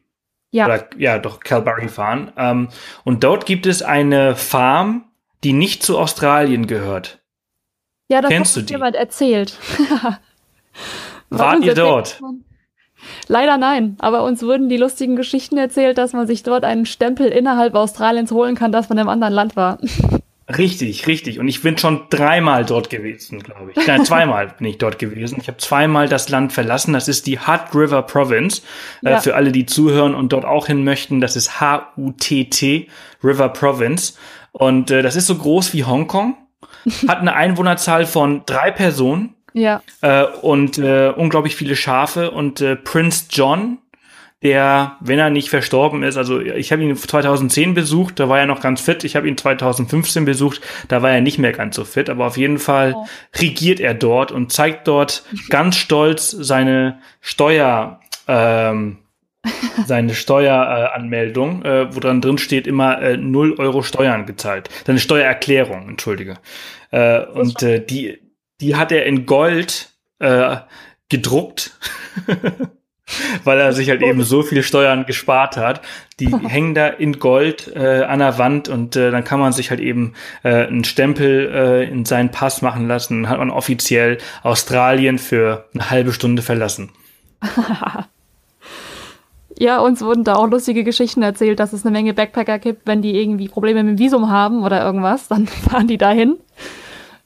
Ja. Oder, ja, doch, Calbarry fahren. Ähm, und dort gibt es eine Farm, die nicht zu Australien gehört. Ja, das Kennst hat jemand erzählt. Wart ihr dort? Leider nein, aber uns wurden die lustigen Geschichten erzählt, dass man sich dort einen Stempel innerhalb Australiens holen kann, dass man im anderen Land war. Richtig, richtig. Und ich bin schon dreimal dort gewesen, glaube ich. Nein, zweimal bin ich dort gewesen. Ich habe zweimal das Land verlassen. Das ist die Hutt River Province. Äh, ja. Äh, für alle, die zuhören und dort auch hin möchten, das ist H-U-T-T River Province. Und äh, das ist so groß wie Hongkong hat eine Einwohnerzahl von drei Personen. Ja. Äh, und äh, unglaublich viele Schafe. Und äh, Prince John, der, wenn er nicht verstorben ist, also ich habe ihn 2010 besucht, da war er noch ganz fit. Ich habe ihn 2015 besucht, da war er nicht mehr ganz so fit. Aber auf jeden Fall oh. regiert er dort und zeigt dort ganz stolz seine Steuer. Ähm, seine Steueranmeldung, äh, äh, wo dran drin steht immer äh, 0 Euro Steuern gezahlt. Seine Steuererklärung, entschuldige. Äh, und äh, die, die hat er in Gold äh, gedruckt. weil er sich halt eben so viel Steuern gespart hat. Die hängen da in Gold äh, an der Wand und äh, dann kann man sich halt eben äh, einen Stempel äh, in seinen Pass machen lassen. Dann hat man offiziell Australien für eine halbe Stunde verlassen. ja, uns wurden da auch lustige Geschichten erzählt, dass es eine Menge Backpacker gibt, wenn die irgendwie Probleme mit dem Visum haben oder irgendwas, dann fahren die dahin,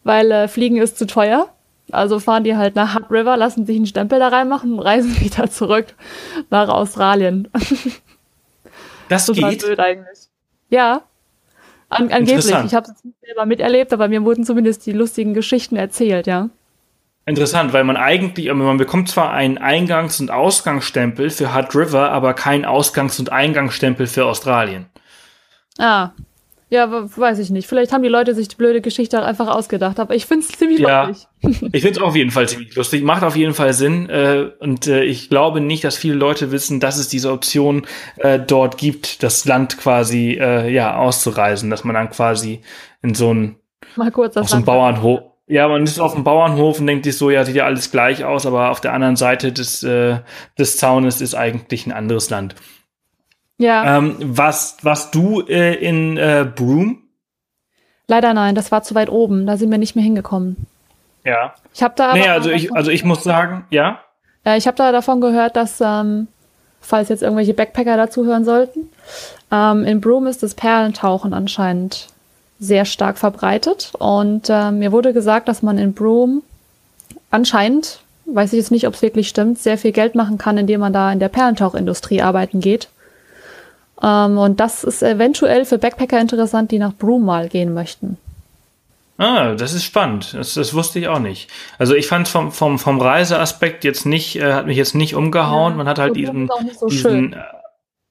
weil äh, Fliegen ist zu teuer. Also fahren die halt nach Hutt River, lassen sich einen Stempel da reinmachen und reisen wieder zurück nach Australien. Das Total geht? blöd eigentlich. Ja, An angeblich. Ich habe es nicht selber miterlebt, aber mir wurden zumindest die lustigen Geschichten erzählt, ja. Interessant, weil man eigentlich, man bekommt zwar einen Eingangs- und Ausgangsstempel für Hutt River, aber keinen Ausgangs- und Eingangsstempel für Australien. Ah, ja, weiß ich nicht. Vielleicht haben die Leute sich die blöde Geschichte einfach ausgedacht, aber ich finde es ziemlich ja, lustig. ich finde es auf jeden Fall ziemlich lustig. Macht auf jeden Fall Sinn. Äh, und äh, ich glaube nicht, dass viele Leute wissen, dass es diese Option äh, dort gibt, das Land quasi äh, ja auszureisen, dass man dann quasi in so ein Mal kurz auf so einem Bauernhof. Ja, man ist auf dem Bauernhof und denkt sich so, ja, sieht ja alles gleich aus, aber auf der anderen Seite des, äh, des Zaunes ist eigentlich ein anderes Land. Ja. Ähm, was, was du äh, in äh, Broome? Leider nein, das war zu weit oben. Da sind wir nicht mehr hingekommen. Ja. Ich habe da. Nee, also ich, also ich muss sagen, ja. Ja, ich habe da davon gehört, dass, ähm, falls jetzt irgendwelche Backpacker dazu hören sollten, ähm, in Broome ist das Perlentauchen anscheinend sehr stark verbreitet. Und ähm, mir wurde gesagt, dass man in Broome anscheinend, weiß ich jetzt nicht, ob es wirklich stimmt, sehr viel Geld machen kann, indem man da in der Perlentauchindustrie arbeiten geht. Ähm, und das ist eventuell für Backpacker interessant, die nach Broome mal gehen möchten. Ah, das ist spannend. Das, das wusste ich auch nicht. Also ich fand vom, vom, vom Reiseaspekt jetzt nicht, äh, hat mich jetzt nicht umgehauen. Ja, Man hat halt diesen, so diesen äh,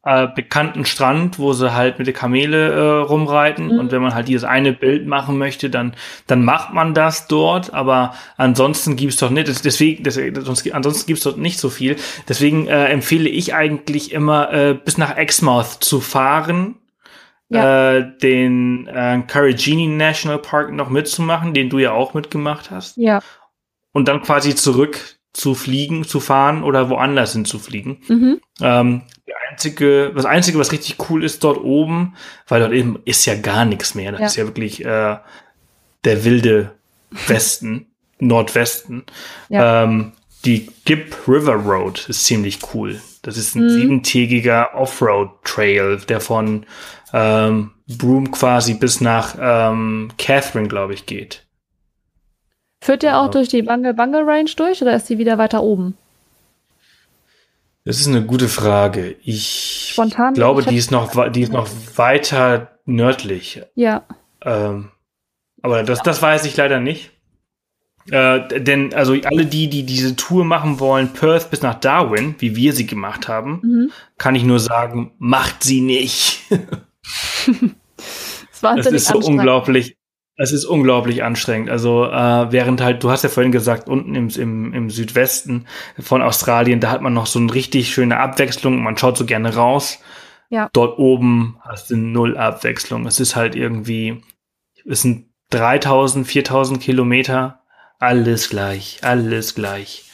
äh, bekannten Strand, wo sie halt mit der Kamele äh, rumreiten. Mhm. Und wenn man halt dieses eine Bild machen möchte, dann, dann macht man das dort. Aber ansonsten gibt's doch nicht, deswegen, deswegen sonst, ansonsten gibt's dort nicht so viel. Deswegen äh, empfehle ich eigentlich immer, äh, bis nach Exmouth zu fahren. Ja. Äh, den äh, Carigini National Park noch mitzumachen, den du ja auch mitgemacht hast. Ja. Und dann quasi zurück zu fliegen, zu fahren oder woanders hin zu fliegen. Mhm. Ähm, einzige, das einzige, was richtig cool ist dort oben, weil dort eben ist ja gar nichts mehr. Das ja. ist ja wirklich äh, der wilde Westen, Nordwesten. Ja. Ähm, die Gib River Road ist ziemlich cool. Das ist ein mhm. siebentägiger Offroad-Trail, der von ähm, Broome quasi bis nach ähm, Catherine, glaube ich, geht. Führt der auch durch die Bungle Bungle Range durch oder ist die wieder weiter oben? Das ist eine gute Frage. Ich Spontan, glaube, ich die ist noch, die ist noch weiter nördlich. Ja. Ähm, aber das, das weiß ich leider nicht. Äh, denn also alle die, die diese Tour machen wollen, Perth bis nach Darwin, wie wir sie gemacht haben, mhm. kann ich nur sagen, macht sie nicht. das, das ist so unglaublich. Es ist unglaublich anstrengend. Also äh, während halt, du hast ja vorhin gesagt, unten im, im, im Südwesten von Australien, da hat man noch so eine richtig schöne Abwechslung. Man schaut so gerne raus. Ja. Dort oben hast du null Abwechslung. Es ist halt irgendwie, es sind 3000, 4000 Kilometer. Alles gleich, alles gleich.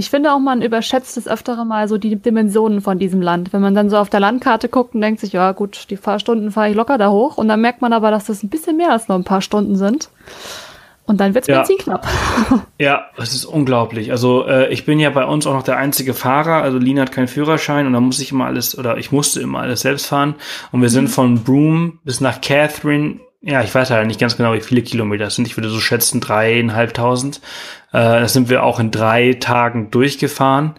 Ich finde auch, man überschätzt das öftere Mal so die Dimensionen von diesem Land. Wenn man dann so auf der Landkarte guckt und denkt sich, ja gut, die Fahrstunden fahre ich locker da hoch. Und dann merkt man aber, dass das ein bisschen mehr als nur ein paar Stunden sind. Und dann wird's ja. Benzin knapp. Ja, das ist unglaublich. Also äh, ich bin ja bei uns auch noch der einzige Fahrer. Also Lina hat keinen Führerschein und da muss ich immer alles, oder ich musste immer alles selbst fahren. Und wir sind mhm. von Broome bis nach Catherine ja, ich weiß ja nicht ganz genau, wie viele Kilometer es sind. Ich würde so schätzen dreieinhalbtausend. Äh, das sind wir auch in drei Tagen durchgefahren.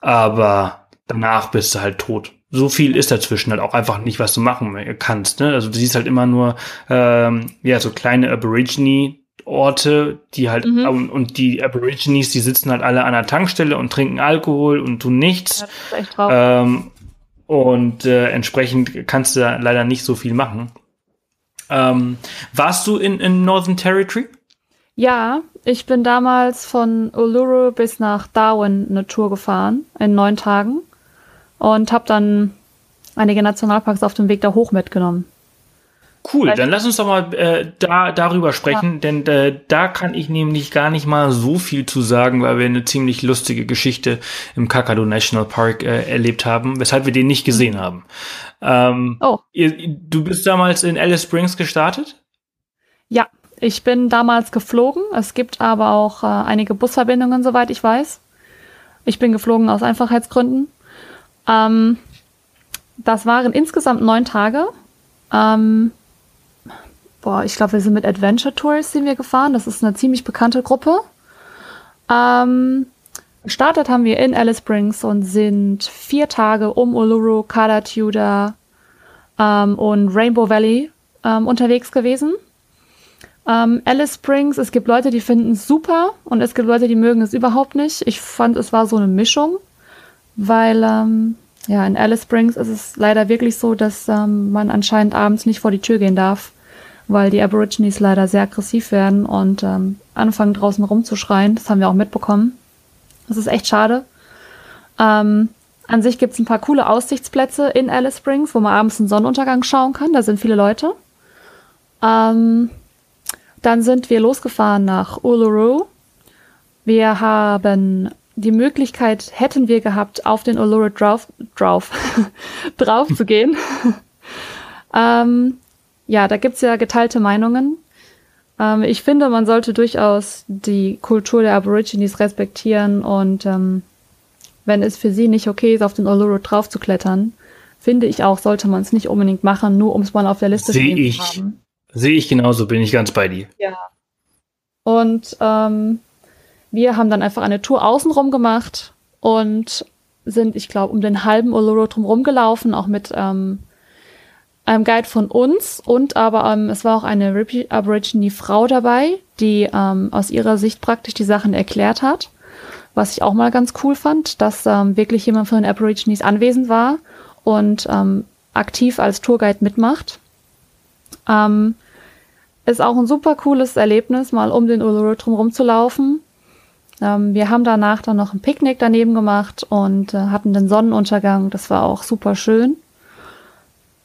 Aber danach bist du halt tot. So viel ist dazwischen halt auch einfach nicht, was du machen kannst. Ne? Also du siehst halt immer nur ähm, ja so kleine Aborigine Orte, die halt mhm. und, die Aborigines, die sitzen halt alle an der Tankstelle und trinken Alkohol und tun nichts. Ja, ähm, und äh, entsprechend kannst du da leider nicht so viel machen. Ähm, warst du in, in Northern Territory? Ja, ich bin damals von Uluru bis nach Darwin eine Tour gefahren in neun Tagen und habe dann einige Nationalparks auf dem Weg da hoch mitgenommen. Cool, dann lass uns doch mal äh, da darüber sprechen, ja. denn äh, da kann ich nämlich gar nicht mal so viel zu sagen, weil wir eine ziemlich lustige Geschichte im Kakadu National Park äh, erlebt haben, weshalb wir den nicht gesehen mhm. haben. Ähm, oh. Ihr, du bist damals in Alice Springs gestartet? Ja, ich bin damals geflogen. Es gibt aber auch äh, einige Busverbindungen, soweit ich weiß. Ich bin geflogen aus Einfachheitsgründen. Ähm, das waren insgesamt neun Tage. Ähm, boah, ich glaube, wir sind mit Adventure Tours sind wir gefahren. Das ist eine ziemlich bekannte Gruppe. Ähm, gestartet haben wir in Alice Springs und sind vier Tage um Uluru, Kalatuda ähm, und Rainbow Valley ähm, unterwegs gewesen. Ähm, Alice Springs, es gibt Leute, die finden es super und es gibt Leute, die mögen es überhaupt nicht. Ich fand, es war so eine Mischung, weil ähm, ja, in Alice Springs ist es leider wirklich so, dass ähm, man anscheinend abends nicht vor die Tür gehen darf, weil die Aborigines leider sehr aggressiv werden und ähm, anfangen draußen rumzuschreien. Das haben wir auch mitbekommen. Das ist echt schade. Ähm, an sich gibt es ein paar coole Aussichtsplätze in Alice Springs, wo man abends den Sonnenuntergang schauen kann. Da sind viele Leute. Ähm, dann sind wir losgefahren nach Uluru. Wir haben die Möglichkeit, hätten wir gehabt, auf den Uluru drauf, drauf, drauf zu gehen. ähm, ja, da gibt's ja geteilte Meinungen. Ähm, ich finde, man sollte durchaus die Kultur der Aborigines respektieren und ähm, wenn es für sie nicht okay ist, auf den Uluru drauf zu klettern, finde ich auch, sollte man es nicht unbedingt machen, nur um es mal auf der Liste Seh stehen zu haben. Sehe ich genauso, bin ich ganz bei dir. Ja. Und ähm, wir haben dann einfach eine Tour außenrum gemacht und sind, ich glaube, um den halben Uluru drum rumgelaufen, auch mit ähm, einem Guide von uns und aber ähm, es war auch eine Aborigine-Frau dabei, die ähm, aus ihrer Sicht praktisch die Sachen erklärt hat, was ich auch mal ganz cool fand, dass ähm, wirklich jemand von den Aborigines anwesend war und ähm, aktiv als Tourguide mitmacht. Ähm, ist auch ein super cooles Erlebnis, mal um den Uluru drum rumzulaufen. Ähm, wir haben danach dann noch ein Picknick daneben gemacht und äh, hatten den Sonnenuntergang. Das war auch super schön.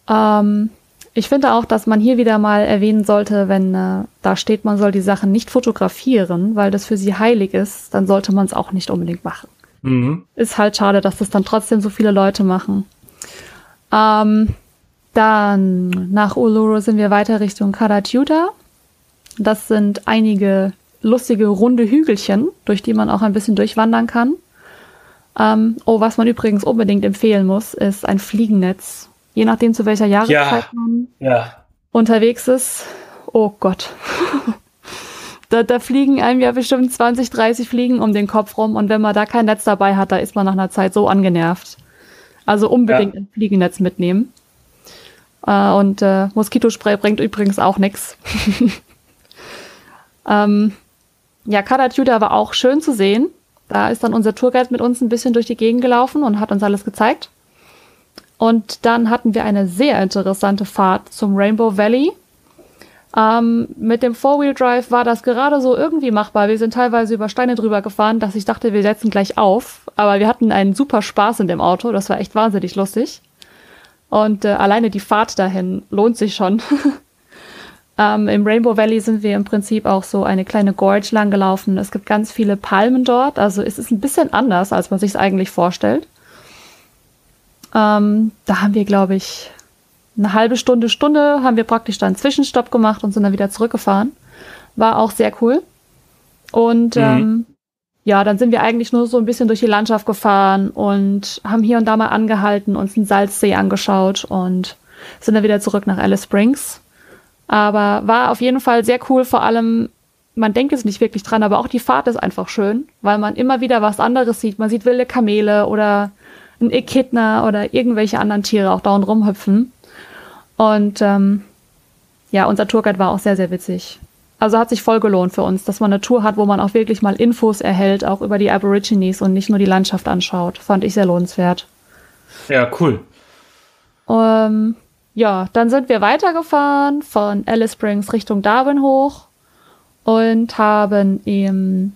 Ähm, ich finde auch, dass man hier wieder mal erwähnen sollte, wenn äh, da steht, man soll die Sachen nicht fotografieren, weil das für sie heilig ist, dann sollte man es auch nicht unbedingt machen. Mhm. Ist halt schade, dass das dann trotzdem so viele Leute machen. Ähm, dann nach Uluru sind wir weiter Richtung Karachuta. Das sind einige lustige runde Hügelchen, durch die man auch ein bisschen durchwandern kann. Ähm, oh, was man übrigens unbedingt empfehlen muss, ist ein Fliegennetz. Je nachdem, zu welcher Jahreszeit ja, man ja. unterwegs ist. Oh Gott. da, da fliegen einem ja bestimmt 20, 30 Fliegen um den Kopf rum und wenn man da kein Netz dabei hat, da ist man nach einer Zeit so angenervt. Also unbedingt ja. ein Fliegennetz mitnehmen. Äh, und äh, Moskitospray bringt übrigens auch nichts. ähm, ja, Karatjuda war auch schön zu sehen. Da ist dann unser Tourguide mit uns ein bisschen durch die Gegend gelaufen und hat uns alles gezeigt. Und dann hatten wir eine sehr interessante Fahrt zum Rainbow Valley. Ähm, mit dem Four-Wheel-Drive war das gerade so irgendwie machbar. Wir sind teilweise über Steine drüber gefahren, dass ich dachte, wir setzen gleich auf. Aber wir hatten einen super Spaß in dem Auto. Das war echt wahnsinnig lustig. Und äh, alleine die Fahrt dahin lohnt sich schon. ähm, Im Rainbow Valley sind wir im Prinzip auch so eine kleine Gorge lang gelaufen. Es gibt ganz viele Palmen dort. Also es ist ein bisschen anders, als man sich es eigentlich vorstellt. Ähm, da haben wir, glaube ich, eine halbe Stunde, Stunde haben wir praktisch dann einen Zwischenstopp gemacht und sind dann wieder zurückgefahren. War auch sehr cool. Und mhm. ähm, ja, dann sind wir eigentlich nur so ein bisschen durch die Landschaft gefahren und haben hier und da mal angehalten, uns einen Salzsee angeschaut und sind dann wieder zurück nach Alice Springs. Aber war auf jeden Fall sehr cool, vor allem, man denkt es nicht wirklich dran, aber auch die Fahrt ist einfach schön, weil man immer wieder was anderes sieht. Man sieht wilde Kamele oder ein Echidna oder irgendwelche anderen Tiere auch dauernd rumhüpfen. Und ähm, ja, unser Tourguide war auch sehr, sehr witzig. Also hat sich voll gelohnt für uns, dass man eine Tour hat, wo man auch wirklich mal Infos erhält, auch über die Aborigines und nicht nur die Landschaft anschaut. Fand ich sehr lohnenswert. Ja, cool. Ähm, ja, dann sind wir weitergefahren von Alice Springs Richtung Darwin hoch und haben im,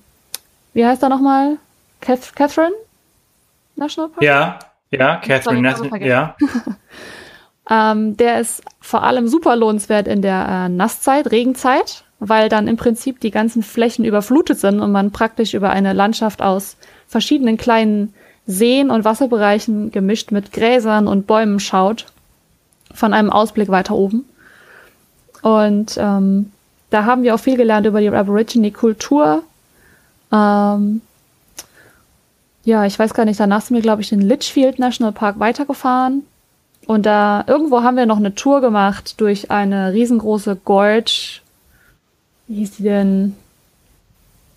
wie heißt er nochmal? Cath Catherine National Park? Ja, ja, Catherine National, ja. ähm, der ist vor allem super lohnenswert in der äh, Nasszeit, Regenzeit, weil dann im Prinzip die ganzen Flächen überflutet sind und man praktisch über eine Landschaft aus verschiedenen kleinen Seen und Wasserbereichen gemischt mit Gräsern und Bäumen schaut, von einem Ausblick weiter oben. Und ähm, da haben wir auch viel gelernt über die Aborigine-Kultur. Ähm, ja, ich weiß gar nicht, danach sind wir, glaube ich, in Litchfield National Park weitergefahren. Und da irgendwo haben wir noch eine Tour gemacht durch eine riesengroße Gorge. Wie hieß die denn?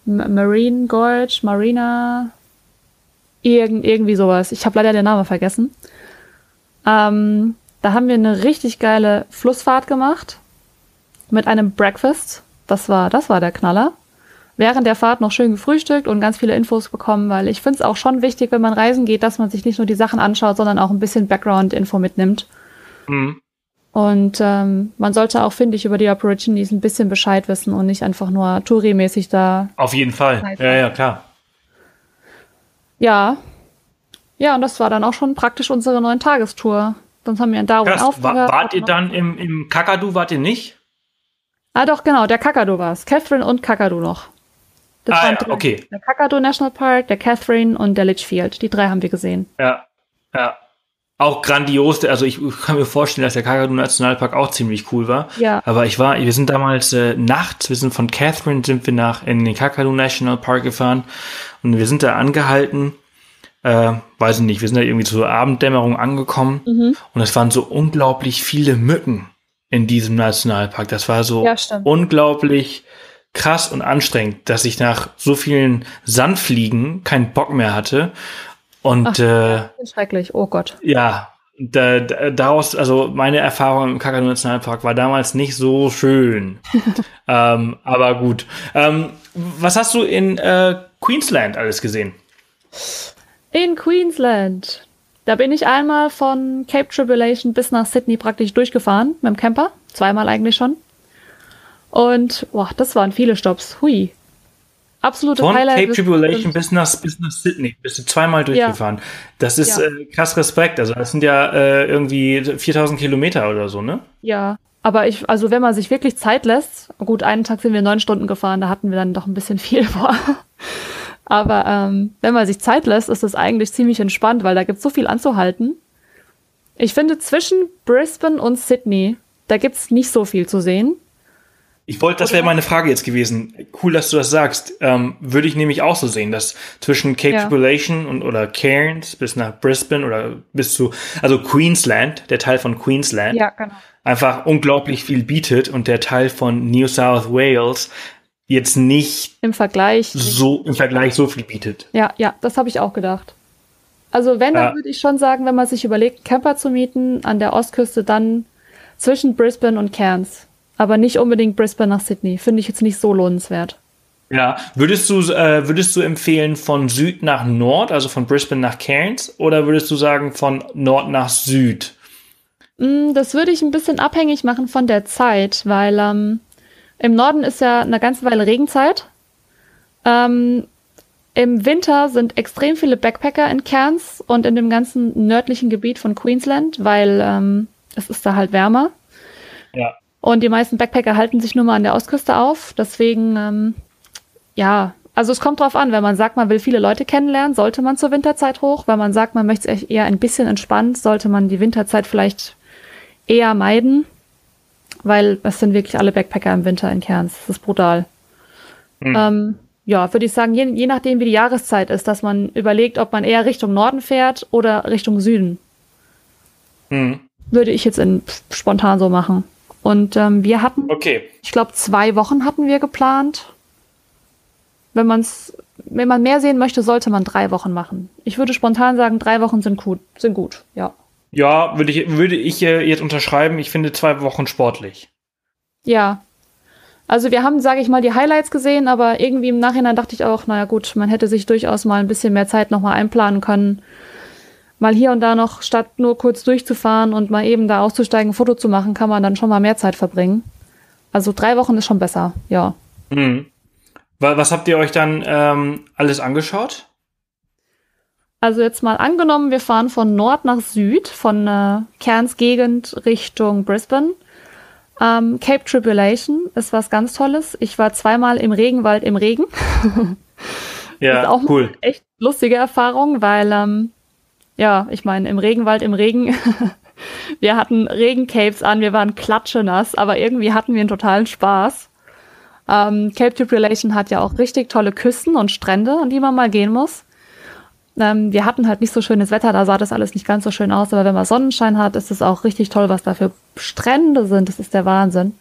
M Marine Gorge, Marina, Irgend, irgendwie sowas. Ich habe leider den Namen vergessen. Ähm, da haben wir eine richtig geile Flussfahrt gemacht mit einem Breakfast. Das war, das war der Knaller. Während der Fahrt noch schön gefrühstückt und ganz viele Infos bekommen, weil ich finde es auch schon wichtig, wenn man reisen geht, dass man sich nicht nur die Sachen anschaut, sondern auch ein bisschen Background-Info mitnimmt. Mhm. Und ähm, man sollte auch, finde ich, über die Aborigines ein bisschen Bescheid wissen und nicht einfach nur Touri-mäßig da. Auf jeden Fall. Ja, ja, klar. Ja. Ja, und das war dann auch schon praktisch unsere neuen Tagestour. Dann haben wir in Darwin Krass, aufgehört. Wart ihr dann im, im Kakadu, wart ihr nicht? Ah, doch, genau, der Kakadu war es. Catherine und Kakadu noch. Das ah, ja, okay. Der Kakadu National Park, der Catherine und der Litchfield. Die drei haben wir gesehen. Ja, ja. Auch grandios. Also ich kann mir vorstellen, dass der Kakadu Nationalpark auch ziemlich cool war. Ja. Aber ich war, wir sind damals äh, nachts, wir sind von Catherine sind wir nach in den Kakadu National Park gefahren und wir sind da angehalten, äh, weiß ich nicht, wir sind da irgendwie zur Abenddämmerung angekommen mhm. und es waren so unglaublich viele Mücken in diesem Nationalpark. Das war so ja, unglaublich krass und anstrengend, dass ich nach so vielen Sandfliegen keinen Bock mehr hatte. Und Ach, äh, schrecklich, oh Gott. Ja, da, da, daraus, also meine Erfahrung im Kakadu Nationalpark war damals nicht so schön. ähm, aber gut. Ähm, was hast du in äh, Queensland alles gesehen? In Queensland. Da bin ich einmal von Cape Tribulation bis nach Sydney praktisch durchgefahren mit dem Camper. Zweimal eigentlich schon. Und boah, das waren viele Stops. Hui. Absolute Von Highlight. Cape Tribulation bis nach, bis nach Sydney. Bist du zweimal durchgefahren. Ja. Das ist ja. äh, krass Respekt. Also das sind ja äh, irgendwie 4000 Kilometer oder so, ne? Ja. Aber ich, also wenn man sich wirklich Zeit lässt, gut, einen Tag sind wir neun Stunden gefahren, da hatten wir dann doch ein bisschen viel vor. Aber ähm, wenn man sich Zeit lässt, ist es eigentlich ziemlich entspannt, weil da gibt es so viel anzuhalten. Ich finde, zwischen Brisbane und Sydney, da gibt es nicht so viel zu sehen. Ich wollte, das wäre meine Frage jetzt gewesen. Cool, dass du das sagst. Ähm, würde ich nämlich auch so sehen, dass zwischen Cape ja. Tribulation und oder Cairns bis nach Brisbane oder bis zu, also Queensland, der Teil von Queensland, ja, genau einfach unglaublich viel bietet und der Teil von New South Wales jetzt nicht im Vergleich so im Vergleich so viel bietet. Ja, ja, das habe ich auch gedacht. Also wenn, dann ja. würde ich schon sagen, wenn man sich überlegt, Camper zu mieten an der Ostküste, dann zwischen Brisbane und Cairns. Aber nicht unbedingt Brisbane nach Sydney. Finde ich jetzt nicht so lohnenswert. Ja, würdest du, äh, würdest du empfehlen von Süd nach Nord, also von Brisbane nach Cairns, oder würdest du sagen von Nord nach Süd? Mm, das würde ich ein bisschen abhängig machen von der Zeit, weil ähm, im Norden ist ja eine ganze Weile Regenzeit. Ähm, Im Winter sind extrem viele Backpacker in Cairns und in dem ganzen nördlichen Gebiet von Queensland, weil ähm, es ist da halt wärmer. Und die meisten Backpacker halten sich nur mal an der Ostküste auf. Deswegen, ähm, ja, also es kommt drauf an, wenn man sagt, man will viele Leute kennenlernen, sollte man zur Winterzeit hoch. Wenn man sagt, man möchte es eher ein bisschen entspannt, sollte man die Winterzeit vielleicht eher meiden, weil es sind wirklich alle Backpacker im Winter in Cairns. Das ist brutal. Mhm. Ähm, ja, würde ich sagen, je, je nachdem, wie die Jahreszeit ist, dass man überlegt, ob man eher Richtung Norden fährt oder Richtung Süden. Mhm. Würde ich jetzt in, spontan so machen. Und ähm, wir hatten, okay. ich glaube, zwei Wochen hatten wir geplant. Wenn man's, wenn man mehr sehen möchte, sollte man drei Wochen machen. Ich würde spontan sagen, drei Wochen sind gut, sind gut, ja. Ja, würde ich, würde ich äh, jetzt unterschreiben. Ich finde zwei Wochen sportlich. Ja. Also wir haben, sage ich mal, die Highlights gesehen, aber irgendwie im Nachhinein dachte ich auch, naja gut, man hätte sich durchaus mal ein bisschen mehr Zeit nochmal einplanen können. Mal hier und da noch, statt nur kurz durchzufahren und mal eben da auszusteigen, ein Foto zu machen, kann man dann schon mal mehr Zeit verbringen. Also drei Wochen ist schon besser, ja. Mhm. Was habt ihr euch dann ähm, alles angeschaut? Also jetzt mal angenommen, wir fahren von Nord nach Süd, von äh, Cairns Gegend Richtung Brisbane. Ähm, Cape Tribulation ist was ganz Tolles. Ich war zweimal im Regenwald im Regen. ja, ist auch cool. Eine echt lustige Erfahrung, weil ähm, ja, ich meine, im Regenwald im Regen. wir hatten Regencapes an, wir waren klatschenass, aber irgendwie hatten wir einen totalen Spaß. Ähm, Cape Tribulation hat ja auch richtig tolle Küsten und Strände, an die man mal gehen muss. Ähm, wir hatten halt nicht so schönes Wetter, da sah das alles nicht ganz so schön aus, aber wenn man Sonnenschein hat, ist es auch richtig toll, was da für Strände sind. Das ist der Wahnsinn.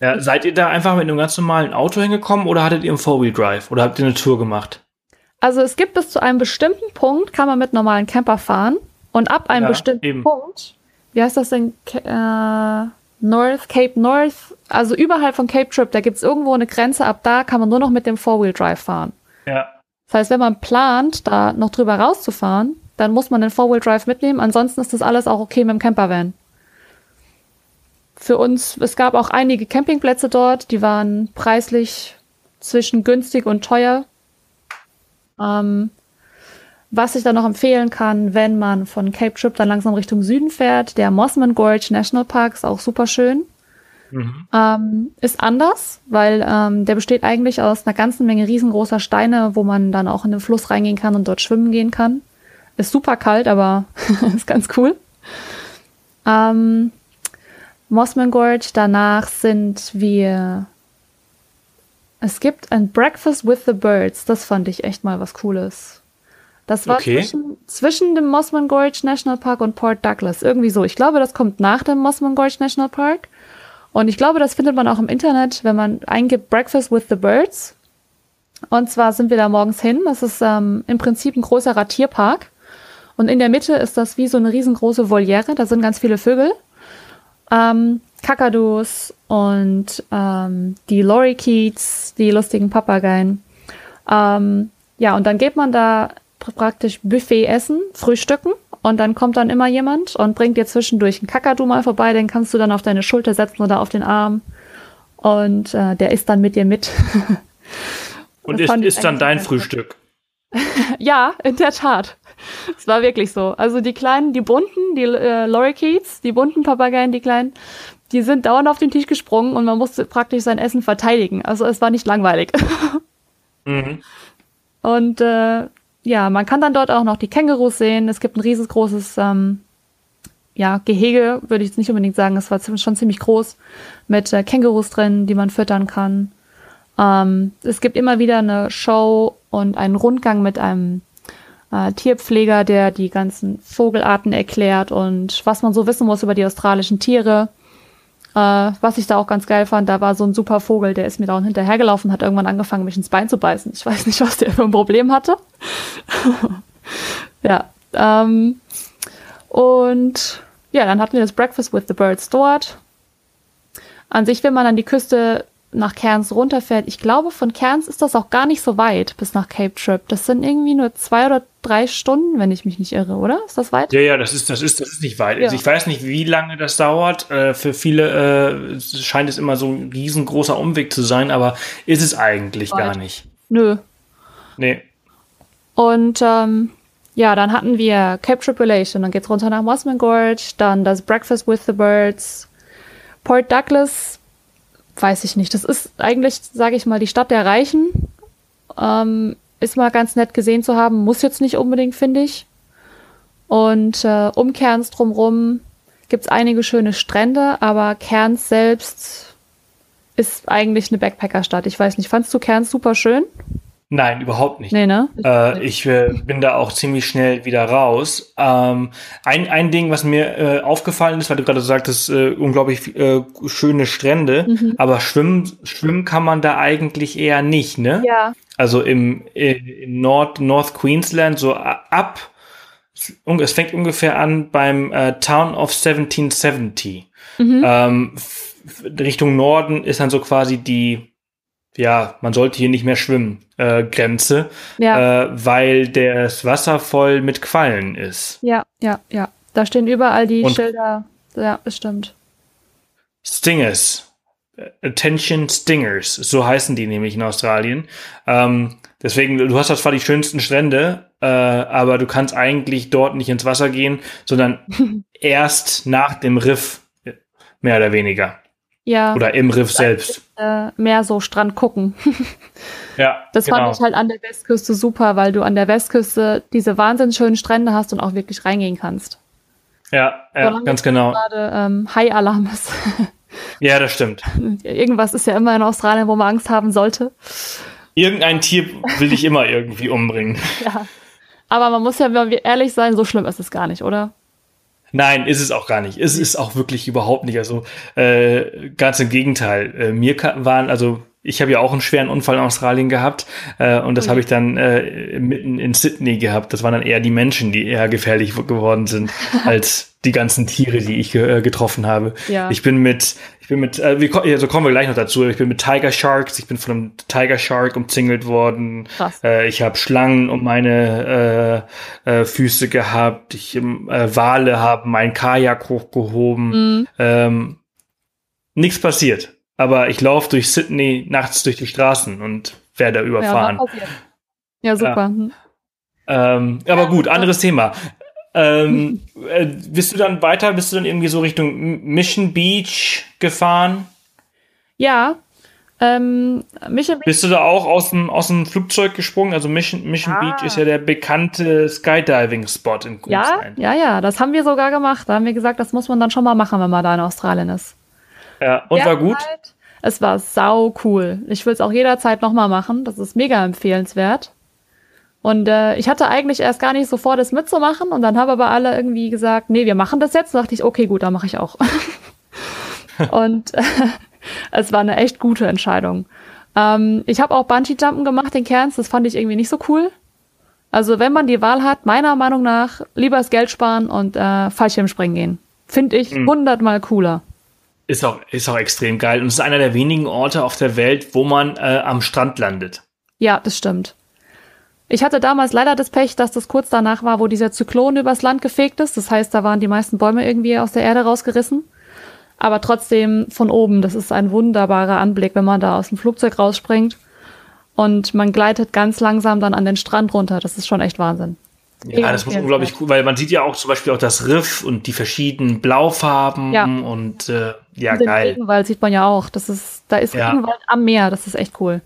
Ja, seid ihr da einfach mit einem ganz normalen Auto hingekommen oder hattet ihr einen Four-Wheel-Drive oder habt ihr eine Tour gemacht? Also es gibt bis zu einem bestimmten Punkt, kann man mit normalen Camper fahren und ab einem ja, bestimmten eben. Punkt, wie heißt das denn? Äh, North, Cape North, also überhalb von Cape Trip, da gibt es irgendwo eine Grenze, ab da kann man nur noch mit dem Four-Wheel-Drive fahren. Ja. Das heißt, wenn man plant, da noch drüber rauszufahren, dann muss man den Four-Wheel-Drive mitnehmen. Ansonsten ist das alles auch okay mit dem Campervan. Für uns, es gab auch einige Campingplätze dort, die waren preislich zwischen günstig und teuer. Ähm, was ich dann noch empfehlen kann, wenn man von Cape Trip dann langsam Richtung Süden fährt, der Mossman Gorge National Park ist auch super schön. Mhm. Ähm, ist anders, weil ähm, der besteht eigentlich aus einer ganzen Menge riesengroßer Steine, wo man dann auch in den Fluss reingehen kann und dort schwimmen gehen kann. Ist super kalt, aber ist ganz cool. Ähm, Mossman Gorge, danach sind wir. Es gibt ein Breakfast with the Birds. Das fand ich echt mal was Cooles. Das war okay. zwischen, zwischen dem Mossman Gorge National Park und Port Douglas. Irgendwie so. Ich glaube, das kommt nach dem Mossman Gorge National Park. Und ich glaube, das findet man auch im Internet, wenn man eingibt Breakfast with the Birds. Und zwar sind wir da morgens hin. Das ist ähm, im Prinzip ein großer Ratierpark. Und in der Mitte ist das wie so eine riesengroße Voliere. Da sind ganz viele Vögel. Ähm, Kakadus und ähm, die Lorikeets, die lustigen Papageien. Ähm, ja, und dann geht man da praktisch Buffet essen, frühstücken und dann kommt dann immer jemand und bringt dir zwischendurch einen Kakadu mal vorbei, den kannst du dann auf deine Schulter setzen oder auf den Arm. Und äh, der isst dann mit dir mit. und ist, ist dann dein Frühstück? ja, in der Tat. Es war wirklich so. Also die kleinen, die bunten, die äh, Lorikeets, die bunten Papageien, die kleinen, die sind dauernd auf den Tisch gesprungen und man musste praktisch sein Essen verteidigen. Also es war nicht langweilig. mhm. Und äh, ja, man kann dann dort auch noch die Kängurus sehen. Es gibt ein riesengroßes ähm, ja, Gehege, würde ich jetzt nicht unbedingt sagen. Es war schon ziemlich groß mit äh, Kängurus drin, die man füttern kann. Ähm, es gibt immer wieder eine Show und einen Rundgang mit einem äh, Tierpfleger, der die ganzen Vogelarten erklärt und was man so wissen muss über die australischen Tiere. Äh, was ich da auch ganz geil fand, da war so ein super Vogel, der ist mir da hinterhergelaufen, hat irgendwann angefangen, mich ins Bein zu beißen. Ich weiß nicht, was der für ein Problem hatte. ja. Ähm, und ja, dann hatten wir das Breakfast with the Birds dort. An sich, wenn man an die Küste nach Cairns runterfährt. Ich glaube, von Cairns ist das auch gar nicht so weit bis nach Cape Trip. Das sind irgendwie nur zwei oder drei Stunden, wenn ich mich nicht irre, oder? Ist das weit? Ja, ja, das ist, das ist, das ist nicht weit. Ja. Also ich weiß nicht, wie lange das dauert. Äh, für viele äh, scheint es immer so ein riesengroßer Umweg zu sein, aber ist es eigentlich weit. gar nicht. Nö. Nee. Und ähm, ja, dann hatten wir Cape Tripulation, dann geht's runter nach Mossman Gorge, dann das Breakfast with the Birds, Port Douglas weiß ich nicht. Das ist eigentlich, sage ich mal, die Stadt der Reichen. Ähm, ist mal ganz nett gesehen zu haben, muss jetzt nicht unbedingt, finde ich. Und äh, um Cairns drumrum gibt es einige schöne Strände, aber Cairns selbst ist eigentlich eine Backpackerstadt. Ich weiß nicht, fandst du Cairns super schön? Nein, überhaupt nicht. Nee, ne? Äh, ich äh, bin da auch ziemlich schnell wieder raus. Ähm, ein, ein Ding, was mir äh, aufgefallen ist, weil du gerade sagtest, äh, unglaublich äh, schöne Strände, mhm. aber schwimmen, schwimmen kann man da eigentlich eher nicht, ne? Ja. Also im, äh, im Nord, North Queensland, so ab, es fängt ungefähr an beim Town of 1770. Mhm. Ähm, Richtung Norden ist dann so quasi die, ja, man sollte hier nicht mehr schwimmen, äh, Grenze, Ja, äh, weil das Wasser voll mit Quallen ist. ja, ja, ja. Da stehen überall die Und- Schilder. Ja, bestimmt. Stingers. Attention Stingers, so heißen die nämlich in Australien. Ähm, deswegen, du hast zwar die schönsten Strände, äh, aber du kannst eigentlich dort nicht ins Wasser gehen, sondern erst nach dem Riff, äh, mehr oder weniger. Ja, Oder im Riff selbst. äh, mehr so Strand gucken. Ja, Das genau. fand ich halt an der Westküste super, weil du an der Westküste diese wahnsinnig schönen Strände hast und auch wirklich reingehen kannst. Ja, ja Solange ganz genau. Gerade ähm, High-Alarm ist. Ja, das stimmt. Irgendwas ist ja immer in Australien, wo man Angst haben sollte. Irgendein Tier will dich immer irgendwie umbringen. Aber man muss ja wenn wir ehrlich sein, so schlimm ist es gar nicht, oder? Nein, ist es auch gar nicht. Es ist auch wirklich überhaupt nicht. Also äh, ganz im Gegenteil. Äh, mir waren, also ich habe ja auch einen schweren Unfall in Australien gehabt äh, und das Ui. habe ich dann äh, mitten in Sydney gehabt. Das waren dann eher die Menschen, die eher gefährlich geworden sind als die ganzen Tiere, die ich ge äh, getroffen habe. Ja. Ich bin mit, ich bin mit, äh, wir, also kommen wir gleich noch dazu. Ich bin mit Tiger Sharks, ich bin von einem Tiger Shark umzingelt worden. Krass. Äh, ich habe Schlangen um meine äh, äh, Füße gehabt. Ich ähm, äh, Wale haben mein Kajak hochgehoben. Mhm. Ähm, nichts passiert. Aber ich laufe durch Sydney nachts durch die Straßen und werde Ja, überfahren. passiert. ja super. Hm. ähm, aber gut, anderes Thema. Ähm, äh, bist du dann weiter, bist du dann irgendwie so Richtung Mission Beach gefahren? Ja. Ähm, Mission Beach, Bist du da auch aus dem, aus dem Flugzeug gesprungen? Also Mission, Mission Ja. Beach ist ja der bekannte Skydiving-Spot in ja, Queensland. ja, ja, das haben wir sogar gemacht. Da haben wir gesagt, das muss man dann schon mal machen, wenn man da in Australien ist. Ja, und war gut? Derzeit, Es war sau cool. Ich will es auch jederzeit nochmal machen. Das ist mega empfehlenswert. Und äh, ich hatte eigentlich erst gar nicht so vor, das mitzumachen. Und dann haben aber alle irgendwie gesagt, nee, wir machen das jetzt. Da dachte ich, okay, gut, dann mache ich auch. und äh, es war eine echt gute Entscheidung. Ähm, ich habe auch Bungee-Jumpen gemacht in Cairns. Das fand ich irgendwie nicht so cool. Also wenn man die Wahl hat, meiner Meinung nach, lieber das Geld sparen und äh, Fallschirmspringen gehen. Finde ich hundertmal cooler. Ist auch, ist auch extrem geil. Und es ist einer der wenigen Orte auf der Welt, wo man äh, am Strand landet. Ja, das stimmt. Ich hatte damals leider das Pech, dass das kurz danach war, wo dieser Zyklon übers Land gefegt ist. Das heißt, da waren die meisten Bäume irgendwie aus der Erde rausgerissen. Aber trotzdem von oben, das ist ein wunderbarer Anblick, wenn man da aus dem Flugzeug rausspringt und man gleitet ganz langsam dann an den Strand runter. Das ist schon echt Wahnsinn. Ja, das muss unglaublich cool, weil man sieht ja auch zum Beispiel auch das Riff und die verschiedenen Blaufarben Ja. und äh, ja, den geil. Regenwald sieht man ja auch. Das ist, da ist Ja. Regenwald am Meer. Das ist echt cool.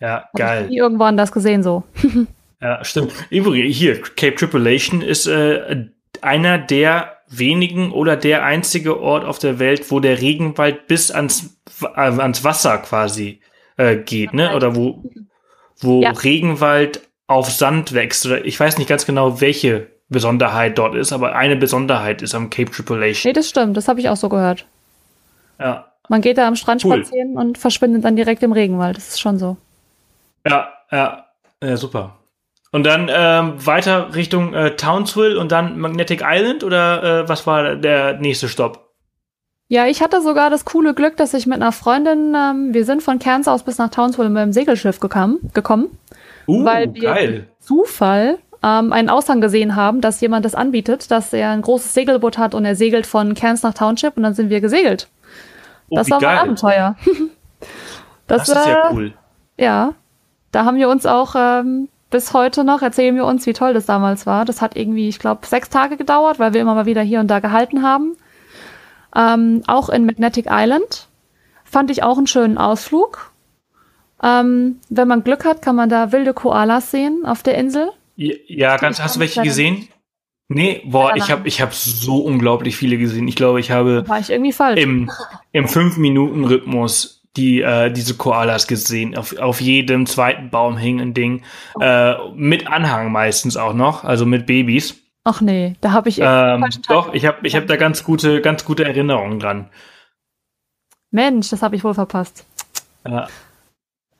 Ja, Hab Ich geil. nie irgendwo anders gesehen so. Ja, stimmt. Übrigens, hier, Cape Tripulation ist äh, einer der wenigen oder der einzige Ort auf der Welt, wo der Regenwald bis ans, äh, ans Wasser quasi äh, geht, ne? Oder wo, wo Ja. Regenwald auf Sand wächst. Oder ich weiß nicht ganz genau, welche Besonderheit dort ist, aber eine Besonderheit ist am Cape Tripulation. Nee, das stimmt. Das habe ich auch so gehört. Ja, Man geht da am Strand Cool. spazieren und verschwindet dann direkt im Regenwald. Das ist schon so. ja, ja, ja super. Und dann ähm, weiter Richtung äh, Townsville und dann Magnetic Island oder äh, was war der nächste Stopp? Ja, ich hatte sogar das coole Glück, dass ich mit einer Freundin, ähm, wir sind von Cairns aus bis nach Townsville mit dem Segelschiff gekommen, gekommen Uh, weil wir geil. Zufall ähm, einen Aushang gesehen haben, dass jemand das anbietet, dass er ein großes Segelboot hat und er segelt von Cairns nach Township und dann sind wir gesegelt. Oh, Das war mein geil. Abenteuer. Das ist ja äh, cool. Ja, da haben wir uns auch ähm, bis heute noch, erzählen wir uns, wie toll das damals war. Das hat irgendwie, ich glaube, sechs Tage gedauert, weil wir immer mal wieder hier und da gehalten haben. Ähm, auch in Magnetic Island fand ich auch einen schönen Ausflug. Ähm, wenn man Glück hat, kann man da wilde Koalas sehen auf der Insel. Ja, ja ganz, hast du welche gesehen? Nee, boah, ich habe ich hab so unglaublich viele gesehen. Ich glaube, ich habe War ich irgendwie falsch. im, im 5-Minuten-Rhythmus die, äh, diese Koalas gesehen. Auf, auf jedem zweiten Baum hing ein Ding. Äh, mit Anhang meistens auch noch, also mit Babys. Ach nee, da habe ich Ähm, doch, ich habe ich hab da ganz gute, ganz gute Erinnerungen dran. Mensch, das habe ich wohl verpasst. Ja.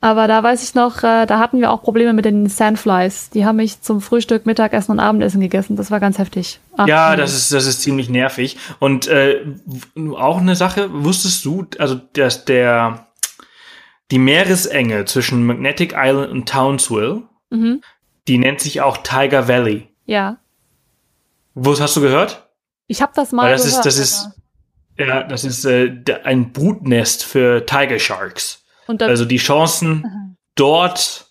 Aber da weiß ich noch, äh, da hatten wir auch Probleme mit den Sandflies. Die haben mich zum Frühstück, Mittagessen und Abendessen gegessen. Das war ganz heftig. Ach, ja, das ist, das ist ziemlich nervig. Und äh, auch eine Sache, wusstest du, also dass der die Meeresenge zwischen Magnetic Island und Townsville, mhm. die nennt sich auch Tiger Valley. Ja. Wo hast du gehört? Ich habe das mal Weil das gehört. Ist, das ist, ja, das ist äh, ein Brutnest für Tiger Sharks also die Chancen, dort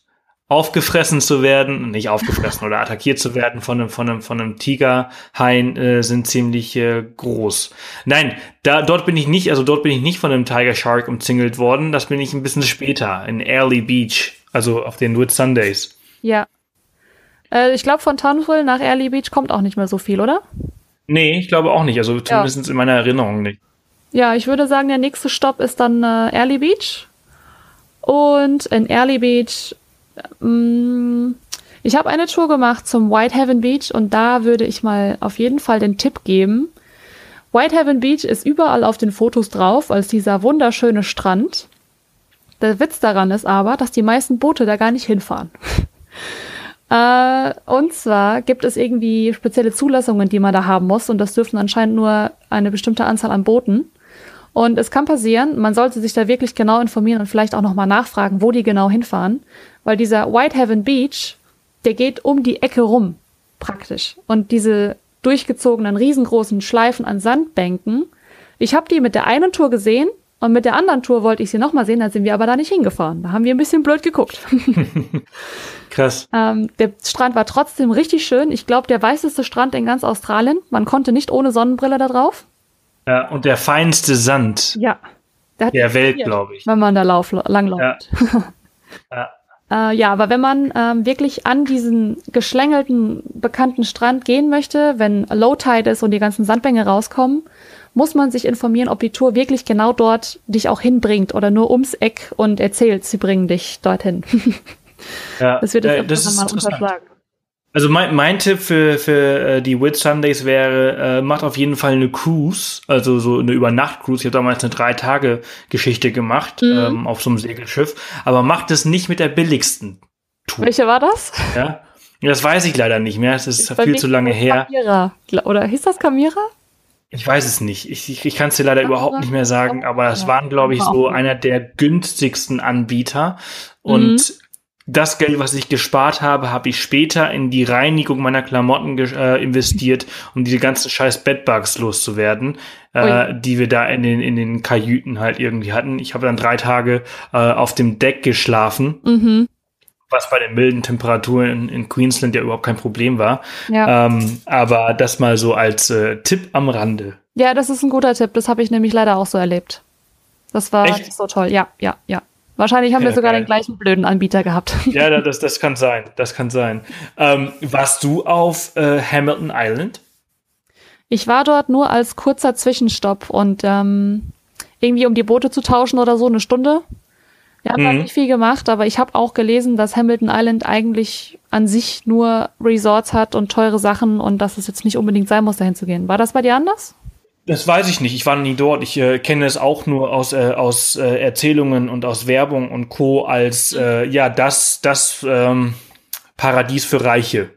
aufgefressen zu werden, nicht aufgefressen oder attackiert zu werden von einem, von einem, von einem Tigerhain äh, sind ziemlich äh, groß. Nein, da, dort bin ich nicht, also dort bin ich nicht von einem Tiger Shark umzingelt worden. Das bin ich ein bisschen später in Early Beach, also auf den Whit Sundays. Ja. Äh, ich glaube, von Townsville nach Early Beach kommt auch nicht mehr so viel, oder? Nee, ich glaube auch nicht. Also zumindest ja. in meiner Erinnerung nicht. Ja, ich würde sagen, der nächste Stopp ist dann äh, Early Beach. Und in Early Beach, mh, mm, ich habe eine Tour gemacht zum Whitehaven Beach und da würde ich mal auf jeden Fall den Tipp geben. Whitehaven Beach ist überall auf den Fotos drauf als dieser wunderschöne Strand. Der Witz daran ist aber, dass die meisten Boote da gar nicht hinfahren. äh, und zwar gibt es irgendwie spezielle Zulassungen, die man da haben muss und das dürfen anscheinend nur eine bestimmte Anzahl an Booten. Und es kann passieren, man sollte sich da wirklich genau informieren und vielleicht auch nochmal nachfragen, wo die genau hinfahren, weil dieser Whitehaven Beach, der geht um die Ecke rum, praktisch. Und diese durchgezogenen riesengroßen Schleifen an Sandbänken, ich habe die mit der einen Tour gesehen und mit der anderen Tour wollte ich sie nochmal sehen, da sind wir aber da nicht hingefahren. Da haben wir ein bisschen blöd geguckt. Krass. Ähm, der Strand war trotzdem richtig schön. Ich glaube, der weißeste Strand in ganz Australien. Man konnte nicht ohne Sonnenbrille da drauf. Ja, und der feinste Sand ja. der, der Welt, glaube ich. Wenn man da lauf, langläuft. Ja. ja. äh, ja, aber wenn man ähm, wirklich an diesen geschlängelten, bekannten Strand gehen möchte, wenn Low Tide ist und die ganzen Sandbänke rauskommen, muss man sich informieren, ob die Tour wirklich genau dort dich auch hinbringt oder nur ums Eck und erzählt, sie bringen dich dorthin. ja, das wird das, äh, das mal unterschlagen. Also mein, mein Tipp für, für äh, die Whit Sundays wäre, äh, macht auf jeden Fall eine Cruise, also so eine Übernacht-Cruise. Ich habe damals eine Drei-Tage-Geschichte gemacht mhm. ähm, auf so einem Segelschiff, aber macht es nicht mit der billigsten Tour. Welche war das? Ja, das weiß ich leider nicht mehr. Es ist viel zu lange her. Kamira. Oder hieß das Kamira? Ich weiß es nicht. Ich, ich, ich kann es dir leider überhaupt nicht mehr sagen, aber das waren, glaube ich, so einer der günstigsten Anbieter. Und mhm das Geld, was ich gespart habe, habe ich später in die Reinigung meiner Klamotten äh, investiert, um diese ganzen scheiß Bedbugs loszuwerden, äh, die wir da in den, in den Kajüten halt irgendwie hatten. Ich habe dann drei Tage äh, auf dem Deck geschlafen. Mhm. Was bei den milden Temperaturen in, in, Queensland ja überhaupt kein Problem war. Ja. Ähm, aber das mal so als äh, Tipp am Rande. Ja, das ist ein guter Tipp. Das habe ich nämlich leider auch so erlebt. Das war so toll. Ja, ja, ja. Wahrscheinlich haben wir sogar den gleichen blöden Anbieter gehabt. Ja, das, das kann sein. Das kann sein. Ähm, warst du auf äh, Hamilton Island? Ich war dort nur als kurzer Zwischenstopp und ähm, irgendwie um die Boote zu tauschen oder so eine Stunde. Wir haben mhm. nicht viel gemacht, aber ich habe auch gelesen, dass Hamilton Island eigentlich an sich nur Resorts hat und teure Sachen und dass es jetzt nicht unbedingt sein muss, dahin zu gehen. War das bei dir anders? Das weiß ich nicht. Ich war nie dort. Ich äh, kenne es auch nur aus, äh, aus äh, Erzählungen und aus Werbung und Co. als äh, ja das das ähm, Paradies für Reiche.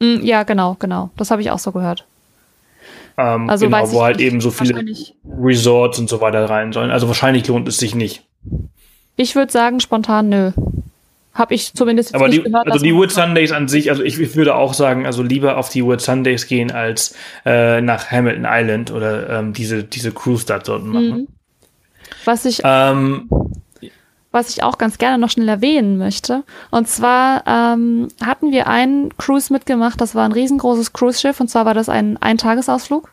Mm, ja, genau, genau. Das habe ich auch so gehört. Ähm, also genau, wo halt nicht, eben so viele Resorts und so weiter rein sollen. Also wahrscheinlich lohnt es sich nicht. Ich würde sagen spontan nö. Habe ich zumindest Aber die, gehört, Also die Wood Sundays an sich, also ich, ich, würde auch sagen, also lieber auf die Wood Sundays gehen, als äh, nach Hamilton Island oder ähm, diese, diese Cruise da dort machen. Mhm. Was ich, ähm, was ich auch ganz gerne noch schnell erwähnen möchte. Und zwar ähm, hatten wir einen Cruise mitgemacht, das war ein riesengroßes Cruise-Schiff, und zwar war das ein Eintagesausflug.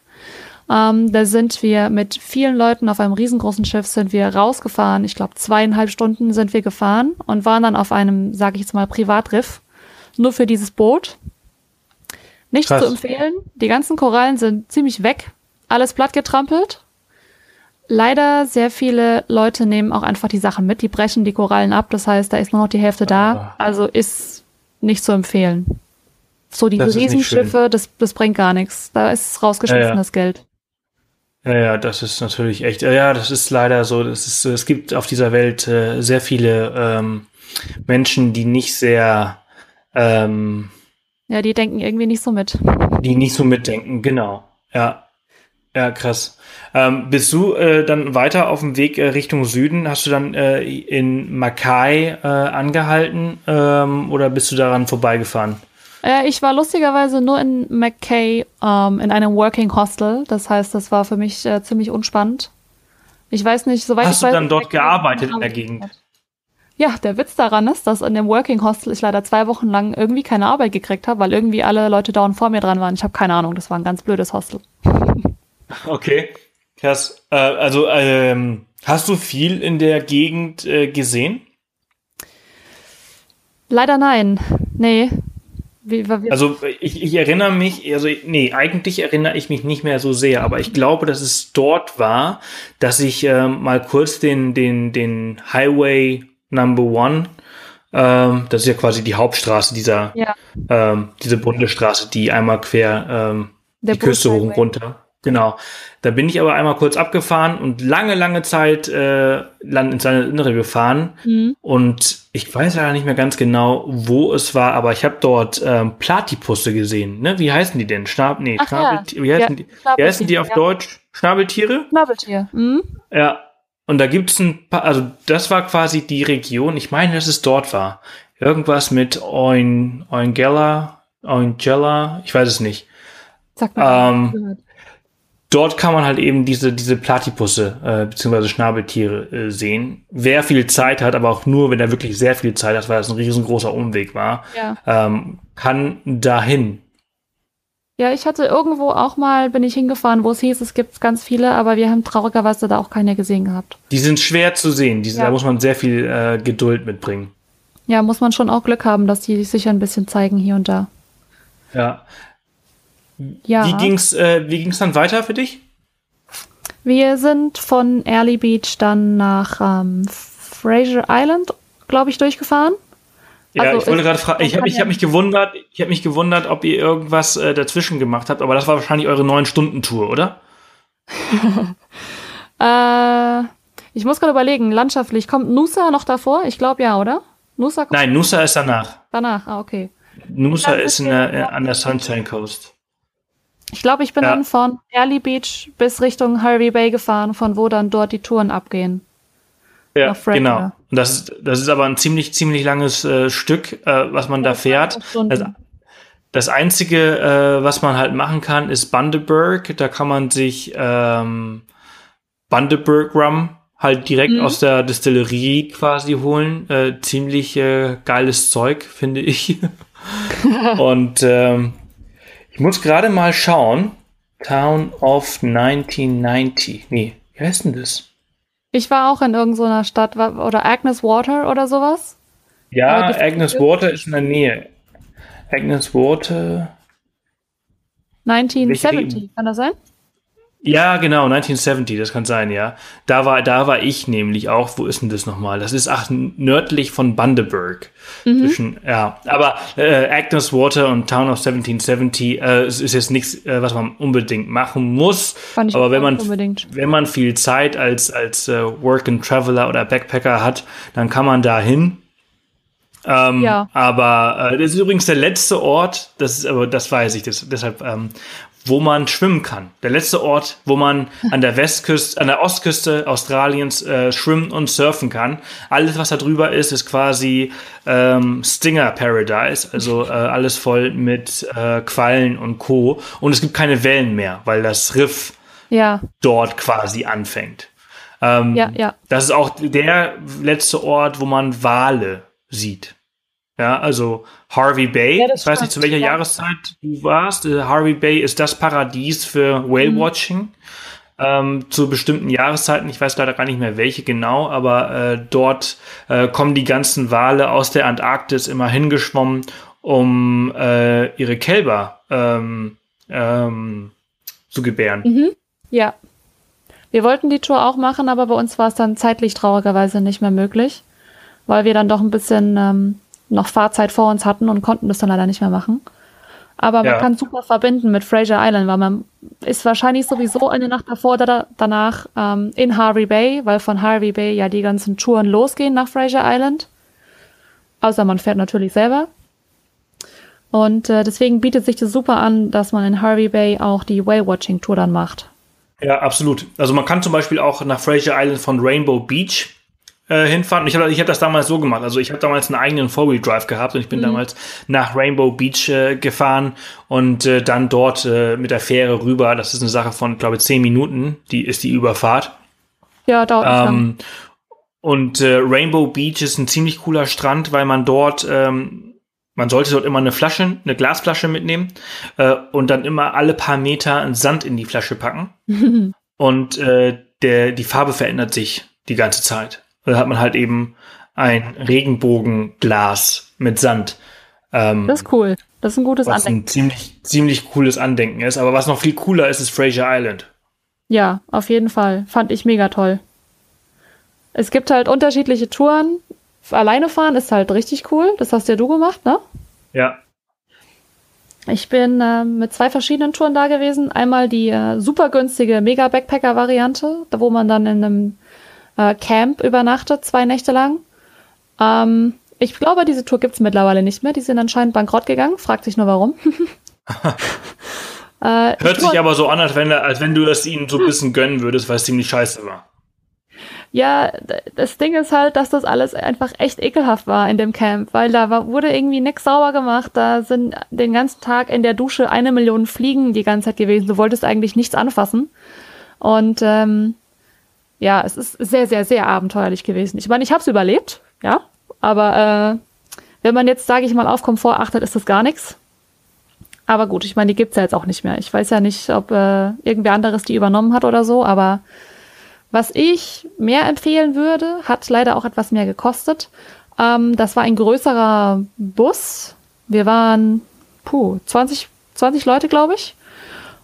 Ähm, da sind wir mit vielen Leuten auf einem riesengroßen Schiff sind wir rausgefahren. Ich glaube, zweieinhalb Stunden sind wir gefahren und waren dann auf einem, sage ich jetzt mal, Privatriff. Nur für dieses Boot. Nicht Krass. zu empfehlen. Die ganzen Korallen sind ziemlich weg. Alles platt getrampelt. Leider sehr viele Leute nehmen auch einfach die Sachen mit. Die brechen die Korallen ab. Das heißt, da ist nur noch die Hälfte da. Ah. Also ist nicht zu empfehlen. So die Riesenschiffe, das, das bringt gar nichts. Da ist rausgeschmissenes ja, ja. Geld. Ja, ja, das ist natürlich echt. Ja, das ist leider so. Das ist, es gibt auf dieser Welt äh, sehr viele ähm, Menschen, die nicht sehr, ähm, Ja, die denken irgendwie nicht so mit. die nicht so mitdenken. Genau. Ja, ja, krass. Ähm, bist du äh, dann weiter auf dem Weg äh, Richtung Süden? Hast du dann äh, in Mackay äh, angehalten ähm, oder bist du daran vorbeigefahren? Äh, ich war lustigerweise nur in McKay ähm, in einem Working Hostel. Das heißt, das war für mich äh, ziemlich unspannend. Ich weiß nicht, soweit Hast ich du weiß. dann ist dort McKay gearbeitet in der Gegend? Ja, der Witz daran ist, dass in dem Working Hostel ich leider zwei Wochen lang irgendwie keine Arbeit gekriegt habe, weil irgendwie alle Leute dauernd vor mir dran waren. Ich habe keine Ahnung, das war ein ganz blödes Hostel. Okay, krass. Äh, also ähm, hast du viel in der Gegend äh, gesehen? Leider nein. Nee. Wie, wie, Also ich, ich erinnere mich, also nee, eigentlich erinnere ich mich nicht mehr so sehr, aber ich glaube, dass es dort war, dass ich ähm, mal kurz den, den, den Highway Number One, ähm, das ist ja quasi die Hauptstraße dieser, ja, ähm, diese Bundesstraße, die einmal quer ähm, die Küste hoch und runter. Genau. Da bin ich aber einmal kurz abgefahren und lange, lange Zeit äh, Land ins Innere gefahren. Mhm. Und ich weiß ja nicht mehr ganz genau, wo es war, aber ich habe dort ähm, Platypusse gesehen. Ne? Wie heißen die denn? Schnab nee, Ach ja. Schnabeltiere. Wie, heißen Ja, die? wie heißen die auf ja. Deutsch? Schnabeltiere? Schnabeltier. Mhm. Ja. Und da gibt's ein paar, also das war quasi die Region, ich meine, dass es dort war. Irgendwas mit Oin, Oingella, Oingella, ich weiß es nicht. Sag mal. Ähm, gehört. Dort kann man halt eben diese, diese Platypusse äh, beziehungsweise Schnabeltiere äh, sehen. Wer viel Zeit hat, aber auch nur, wenn er wirklich sehr viel Zeit hat, weil das ein riesengroßer Umweg war, ja. ähm, kann dahin. ja, ich hatte irgendwo auch mal, bin ich hingefahren, wo es hieß, es gibt ganz viele, aber wir haben traurigerweise da auch keine gesehen gehabt. Die sind schwer zu sehen. Diese, Ja. Da muss man sehr viel äh, Geduld mitbringen. Ja, muss man schon auch Glück haben, dass die sich ein bisschen zeigen hier und da. Ja. Ja. Wie ging's, äh, wie ging's dann weiter für dich? Wir sind von Early Beach dann nach ähm, Fraser Island, glaube ich, durchgefahren. Ja, Also ich wollte gerade fragen, ich habe hab mich gewundert, ich habe mich gewundert, ob ihr irgendwas äh, dazwischen gemacht habt, aber das war wahrscheinlich eure neun Stunden Tour, oder? Äh, ich muss gerade überlegen, landschaftlich, kommt Nusa noch davor? Ich glaube ja, oder? Nusa kommt Nein, Nusa ist danach. danach. Ah, okay. Nusa ist in der, an der Sunshine Coast. Ich glaube, ich bin Ja. dann von Early Beach bis Richtung Harvey Bay gefahren, von wo dann dort die Touren abgehen. Ja, genau. Und das ist, das ist aber ein ziemlich, ziemlich langes äh, Stück, äh, was man da fährt. Das, das Einzige, äh, was man halt machen kann, ist Bundaberg. Da kann man sich ähm, Bundaberg Rum halt direkt Mhm. aus der Distillerie quasi holen. Äh, ziemlich äh, geiles Zeug, finde ich. Und ähm, ich muss gerade mal schauen. Town of 1990. Nee, wie heißt denn das? Ich war auch in irgendeiner Stadt, wa- oder Agnes Water oder sowas. Ja, Agnes Water ist in der Nähe. Agnes Water. 1970, kann das sein? Ja, genau, 1970, das kann sein, ja. Da war, da war ich nämlich auch. Wo ist denn das nochmal? Das ist ach, nördlich von Bundaberg. Mhm. Zwischen, ja. Aber äh, Agnes Water und Town of 1770 äh, es ist jetzt nichts, äh, was man unbedingt machen muss. Fand ich Aber wenn man, unbedingt. wenn man viel Zeit als, als äh, Work and Traveler oder Backpacker hat, dann kann man da hin. Ähm, Ja. Aber äh, das ist übrigens der letzte Ort, das ist aber das weiß ich, das, deshalb, ähm, wo man schwimmen kann. Der letzte Ort, wo man an der Westküste, an der Ostküste Australiens äh, schwimmen und surfen kann. Alles, was da drüber ist, ist quasi ähm, Stinger Paradise, also äh, alles voll mit äh, Quallen und Co. Und es gibt keine Wellen mehr, weil das Riff Ja, dort quasi anfängt. Ähm, ja, ja. das ist auch der letzte Ort, wo man Wale sieht. Ja, also Harvey Bay. Ja, ich weiß nicht, zu welcher ja. Jahreszeit du warst. Äh, Harvey Bay ist das Paradies für Whale-Watching. Ähm, zu bestimmten Jahreszeiten, ich weiß leider gar nicht mehr welche genau, aber äh, dort äh, kommen die ganzen Wale aus der Antarktis immer hingeschwommen, um äh, ihre Kälber ähm, ähm, zu gebären. Mhm. Ja. Wir wollten die Tour auch machen, aber bei uns war es dann zeitlich traurigerweise nicht mehr möglich, weil wir dann doch ein bisschen ähm, noch Fahrzeit vor uns hatten und konnten das dann leider nicht mehr machen. Aber man Ja. kann super verbinden mit Fraser Island, weil man ist wahrscheinlich sowieso eine Nacht davor oder danach ähm, in Harvey Bay, weil von Harvey Bay ja die ganzen Touren losgehen nach Fraser Island. Außer man fährt natürlich selber. Und äh, deswegen bietet sich das super an, dass man in Harvey Bay auch die Whale-Watching-Tour dann macht. Ja, absolut. Also man kann zum Beispiel auch nach Fraser Island von Rainbow Beach äh, hinfahren. Und Ich habe ich hab das damals so gemacht. Also ich habe damals einen eigenen Four-Wheel-Drive gehabt und ich bin damals nach Rainbow Beach äh, gefahren und äh, dann dort äh, mit der Fähre rüber. Das ist eine Sache von, glaube ich, zehn Minuten. Die ist die Überfahrt. Ja, dauert nicht lang. Ähm, und äh, Rainbow Beach ist ein ziemlich cooler Strand, weil man dort, ähm, man sollte dort immer eine Flasche, eine Glasflasche mitnehmen äh, und dann immer alle paar Meter einen Sand in die Flasche packen. und äh, der, die Farbe verändert sich die ganze Zeit. Da hat man halt eben ein Regenbogenglas mit Sand. Ähm, Das ist cool. Das ist ein gutes was Andenken. ein ziemlich, ziemlich cooles Andenken ist. Aber was noch viel cooler ist, ist Fraser Island. Ja, auf jeden Fall. Fand ich mega toll. Es gibt halt unterschiedliche Touren. Alleine fahren ist halt richtig cool. Das hast ja du gemacht, ne? Ja. Ich bin ähm, mit zwei verschiedenen Touren da gewesen. Einmal die äh, super günstige Mega-Backpacker-Variante, wo man dann in einem äh, Camp übernachtet, zwei Nächte lang. Ähm, ich glaube, diese Tour gibt's mittlerweile nicht mehr. Die sind anscheinend bankrott gegangen. Fragt sich nur warum. äh, Hört sich aber so an, als wenn, als wenn du das ihnen so ein bisschen gönnen würdest, weil es ziemlich scheiße war. Ja, das Ding ist halt, dass das alles einfach echt ekelhaft war in dem Camp, weil da war, wurde irgendwie nix sauber gemacht. Da sind den ganzen Tag in der Dusche eine Million Fliegen die ganze Zeit gewesen. Du wolltest eigentlich nichts anfassen. Und ähm, ja, es ist sehr, sehr, sehr abenteuerlich gewesen. Ich meine, ich habe es überlebt, ja, aber äh, wenn man jetzt, sage ich mal, auf Komfort achtet, ist das gar nichts. Aber gut, ich meine, die gibt's ja jetzt auch nicht mehr. Ich weiß ja nicht, ob äh, irgendwer anderes die übernommen hat oder so, aber was ich mehr empfehlen würde, hat leider auch etwas mehr gekostet. Ähm, das war ein größerer Bus. Wir waren, puh, 20, 20 Leute, glaube ich.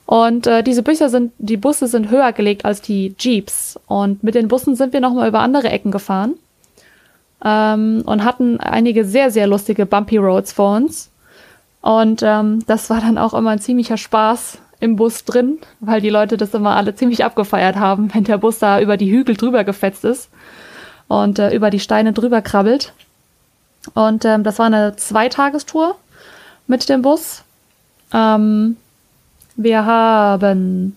Und äh, diese Bücher sind, die Busse sind höher gelegt als die Jeeps. Und mit den Bussen sind wir nochmal über andere Ecken gefahren. Ähm, und hatten einige sehr, sehr lustige Bumpy Roads vor uns. Und ähm, das war dann auch immer ein ziemlicher Spaß im Bus drin, weil die Leute das immer alle ziemlich abgefeiert haben, wenn der Bus da über die Hügel drüber gefetzt ist und äh, über die Steine drüber krabbelt. Und ähm, das war eine Zweitagestour mit dem Bus. Ähm, wir haben,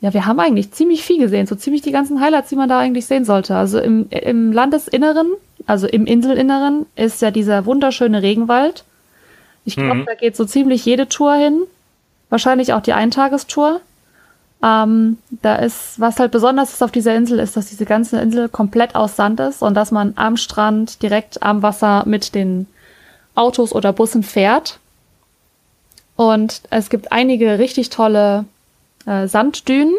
ja, wir haben eigentlich ziemlich viel gesehen, so ziemlich die ganzen Highlights, die man da eigentlich sehen sollte. Also im, im Landesinneren, also im Inselinneren, ist ja dieser wunderschöne Regenwald. Ich glaube, Mhm. da geht so ziemlich jede Tour hin. Wahrscheinlich auch die Eintagestour. Ähm, da ist, was halt besonders ist auf dieser Insel, ist, dass diese ganze Insel komplett aus Sand ist und dass man am Strand direkt am Wasser mit den Autos oder Bussen fährt. Und es gibt einige richtig tolle äh, Sanddünen.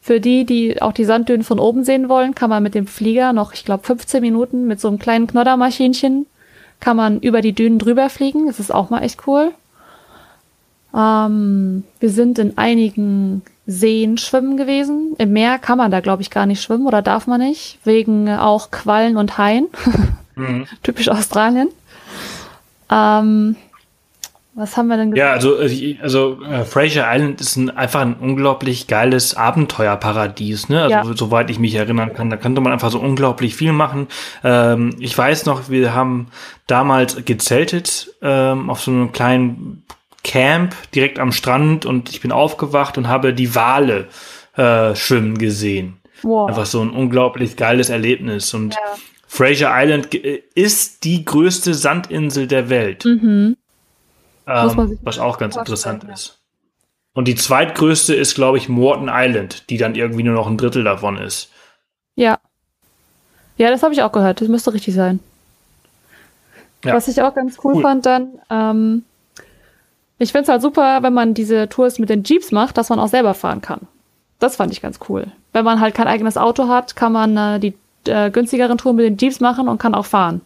Für die, die auch die Sanddünen von oben sehen wollen, kann man mit dem Flieger noch, ich glaube, 15 Minuten mit so einem kleinen Knoddermaschinchen kann man über die Dünen drüber fliegen. Das ist auch mal echt cool. Ähm, wir sind in einigen Seen schwimmen gewesen. Im Meer kann man da, glaube ich, gar nicht schwimmen oder darf man nicht, wegen auch Quallen und Haien. Mhm. Typisch Australien. Ähm, was haben wir denn Ja, also, äh, also äh, Fraser Island ist ein, einfach ein unglaublich geiles Abenteuerparadies, ne? Also Ja. soweit ich mich erinnern kann, da konnte man einfach so unglaublich viel machen. Ähm, ich weiß noch, wir haben damals gezeltet ähm, auf so einem kleinen Camp direkt am Strand und ich bin aufgewacht und habe die Wale äh, schwimmen gesehen. Wow. Einfach so ein unglaublich geiles Erlebnis und Ja. Fraser Island ge- ist die größte Sandinsel der Welt. Mhm. Ähm, was auch ganz interessant ja. ist. Und die zweitgrößte ist, glaube ich, Morton Island, die dann irgendwie nur noch ein Drittel davon ist. Ja. Ja, das habe ich auch gehört. Das müsste richtig sein. Ja. Was ich auch ganz cool, Cool. fand dann, ähm, ich finde es halt super, wenn man diese Tours mit den Jeeps macht, dass man auch selber fahren kann. Das fand ich ganz cool. Wenn man halt kein eigenes Auto hat, kann man äh, die äh, günstigeren Touren mit den Jeeps machen und kann auch fahren.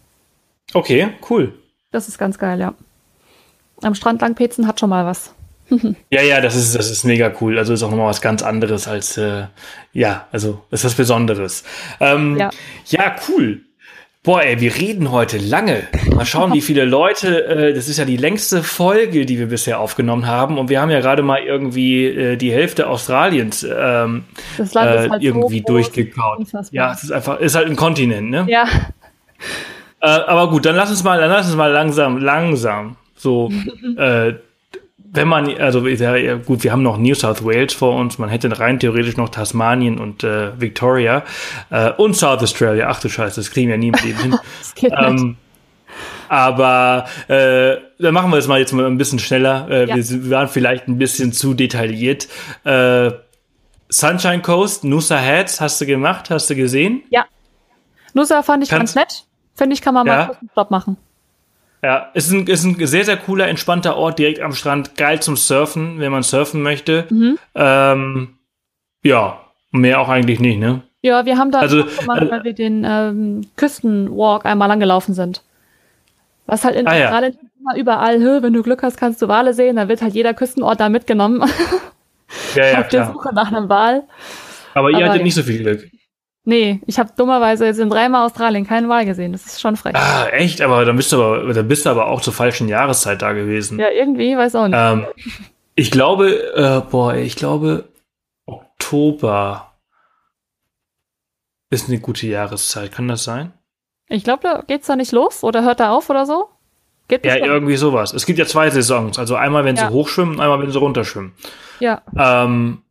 Okay, cool. Das ist ganz geil, ja. Am Strand lang petzen hat schon mal was. Ja, ja, das ist, das ist mega cool. Also ist auch nochmal was ganz anderes als, äh, ja, also ist was Besonderes. Ähm, Ja. ja. cool. Boah, ey, wir reden heute lange. Mal schauen, wie viele Leute. Äh, das ist ja die längste Folge, die wir bisher aufgenommen haben. Und wir haben ja gerade mal irgendwie äh, die Hälfte Australiens ähm, Das Land ist äh, halt irgendwie so durchgekaut. Ja, es ist einfach, ist halt ein Kontinent, ne? Ja, Äh, aber gut, dann lass uns mal, dann lass uns mal langsam, langsam. So, äh, wenn man, also ja, gut, wir haben noch New South Wales vor uns, man hätte rein theoretisch noch Tasmanien und äh, Victoria äh, und South Australia. Ach du Scheiße, das kriegen wir nie im Leben hin. das ähm, aber äh, dann machen wir es mal jetzt mal ein bisschen schneller. Äh, Ja. wir, sind- wir waren vielleicht ein bisschen zu detailliert. Äh, Sunshine Coast, Noosa Heads, hast du gemacht, hast du gesehen? Ja. Nusa fand ich Kannst- ganz nett. Finde ich, kann man Ja. mal kurz einen Stopp machen. Ja, ist ein, ist ein sehr, sehr cooler, entspannter Ort direkt am Strand. Geil zum Surfen, wenn man surfen möchte. Mhm. Ähm, ja, mehr auch eigentlich nicht, ne? Ja, wir haben da Also, gemacht, äh, weil wir den ähm, Küstenwalk einmal langgelaufen sind. Was halt in Ah, ja. Immer überall, hö, wenn du Glück hast, kannst du Wale sehen, dann wird halt jeder Küstenort da mitgenommen Ja, ja, auf der. Suche nach einem Wal. Aber ihr Aber hattet ja. nicht so viel Glück. Nee, ich habe dummerweise jetzt in dreimal Australien keinen Wal gesehen. Das ist schon frech. Ah, echt? Aber dann bist du aber, dann bist du aber auch zur falschen Jahreszeit da gewesen. Ja, irgendwie, weiß auch nicht. Ähm, ich glaube, äh, boah, ich glaube, Oktober ist eine gute Jahreszeit. Kann das sein? Ich glaube, da geht's da nicht los oder hört da auf oder so? Geht Ja, bestimmt. irgendwie sowas. Es gibt ja zwei Saisons. Also einmal, wenn Ja. sie hochschwimmen, einmal, wenn sie runterschwimmen. ja. Ähm,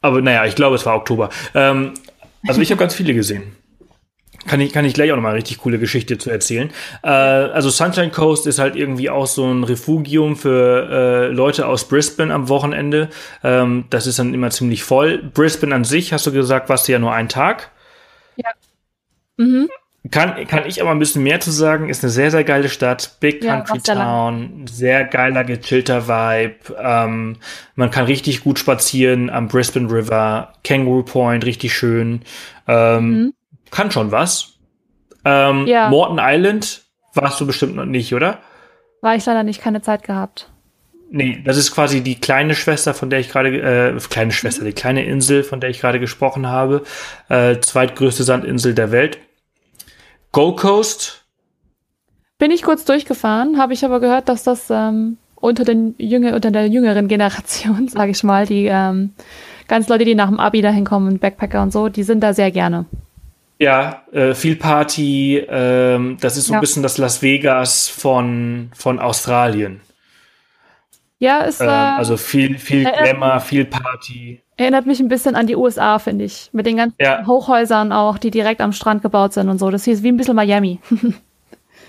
aber naja, ich glaube, es war Oktober. Ähm, also ich habe ganz viele gesehen. Kann ich, kann ich gleich auch nochmal eine richtig coole Geschichte zu erzählen. Äh, also Sunshine Coast ist halt irgendwie auch so ein Refugium für äh, Leute aus Brisbane am Wochenende. Ähm, das ist dann immer ziemlich voll. Brisbane an sich, hast du gesagt, warst du ja nur einen Tag. Mhm. Kann, kann ich aber ein bisschen mehr zu sagen. Ist eine sehr, sehr geile Stadt. Big Ja, Country. Town. Sehr geiler, gechillter Vibe. Ähm, man kann richtig gut spazieren am Brisbane River. Kangaroo Point, richtig schön. Ähm, Mhm. Kann schon was. Ähm, Ja. Morton Island warst du bestimmt noch nicht, oder? War ich leider nicht, keine Zeit gehabt. Nee, das ist quasi die kleine Schwester, von der ich gerade, äh, kleine Schwester, die kleine Insel, von der ich gerade gesprochen habe. Äh, zweitgrößte Sandinsel der Welt. Gold Coast, Bin ich kurz durchgefahren, habe ich aber gehört, dass das ähm, unter, den Jünger, unter der jüngeren Generation, sage ich mal, die ähm, ganz Leute, die nach dem Abi dahin kommen, Backpacker und so, die sind da sehr gerne. Ja, äh, viel Party. Ähm, das ist so Ja. ein bisschen das Las Vegas von, von Australien. Ja, es Ähm, äh, also viel, viel äh, Glamour, viel Party. Erinnert mich ein bisschen an die USA, finde ich. Mit den ganzen Ja. Hochhäusern auch, die direkt am Strand gebaut sind und so. Das hier ist wie ein bisschen Miami.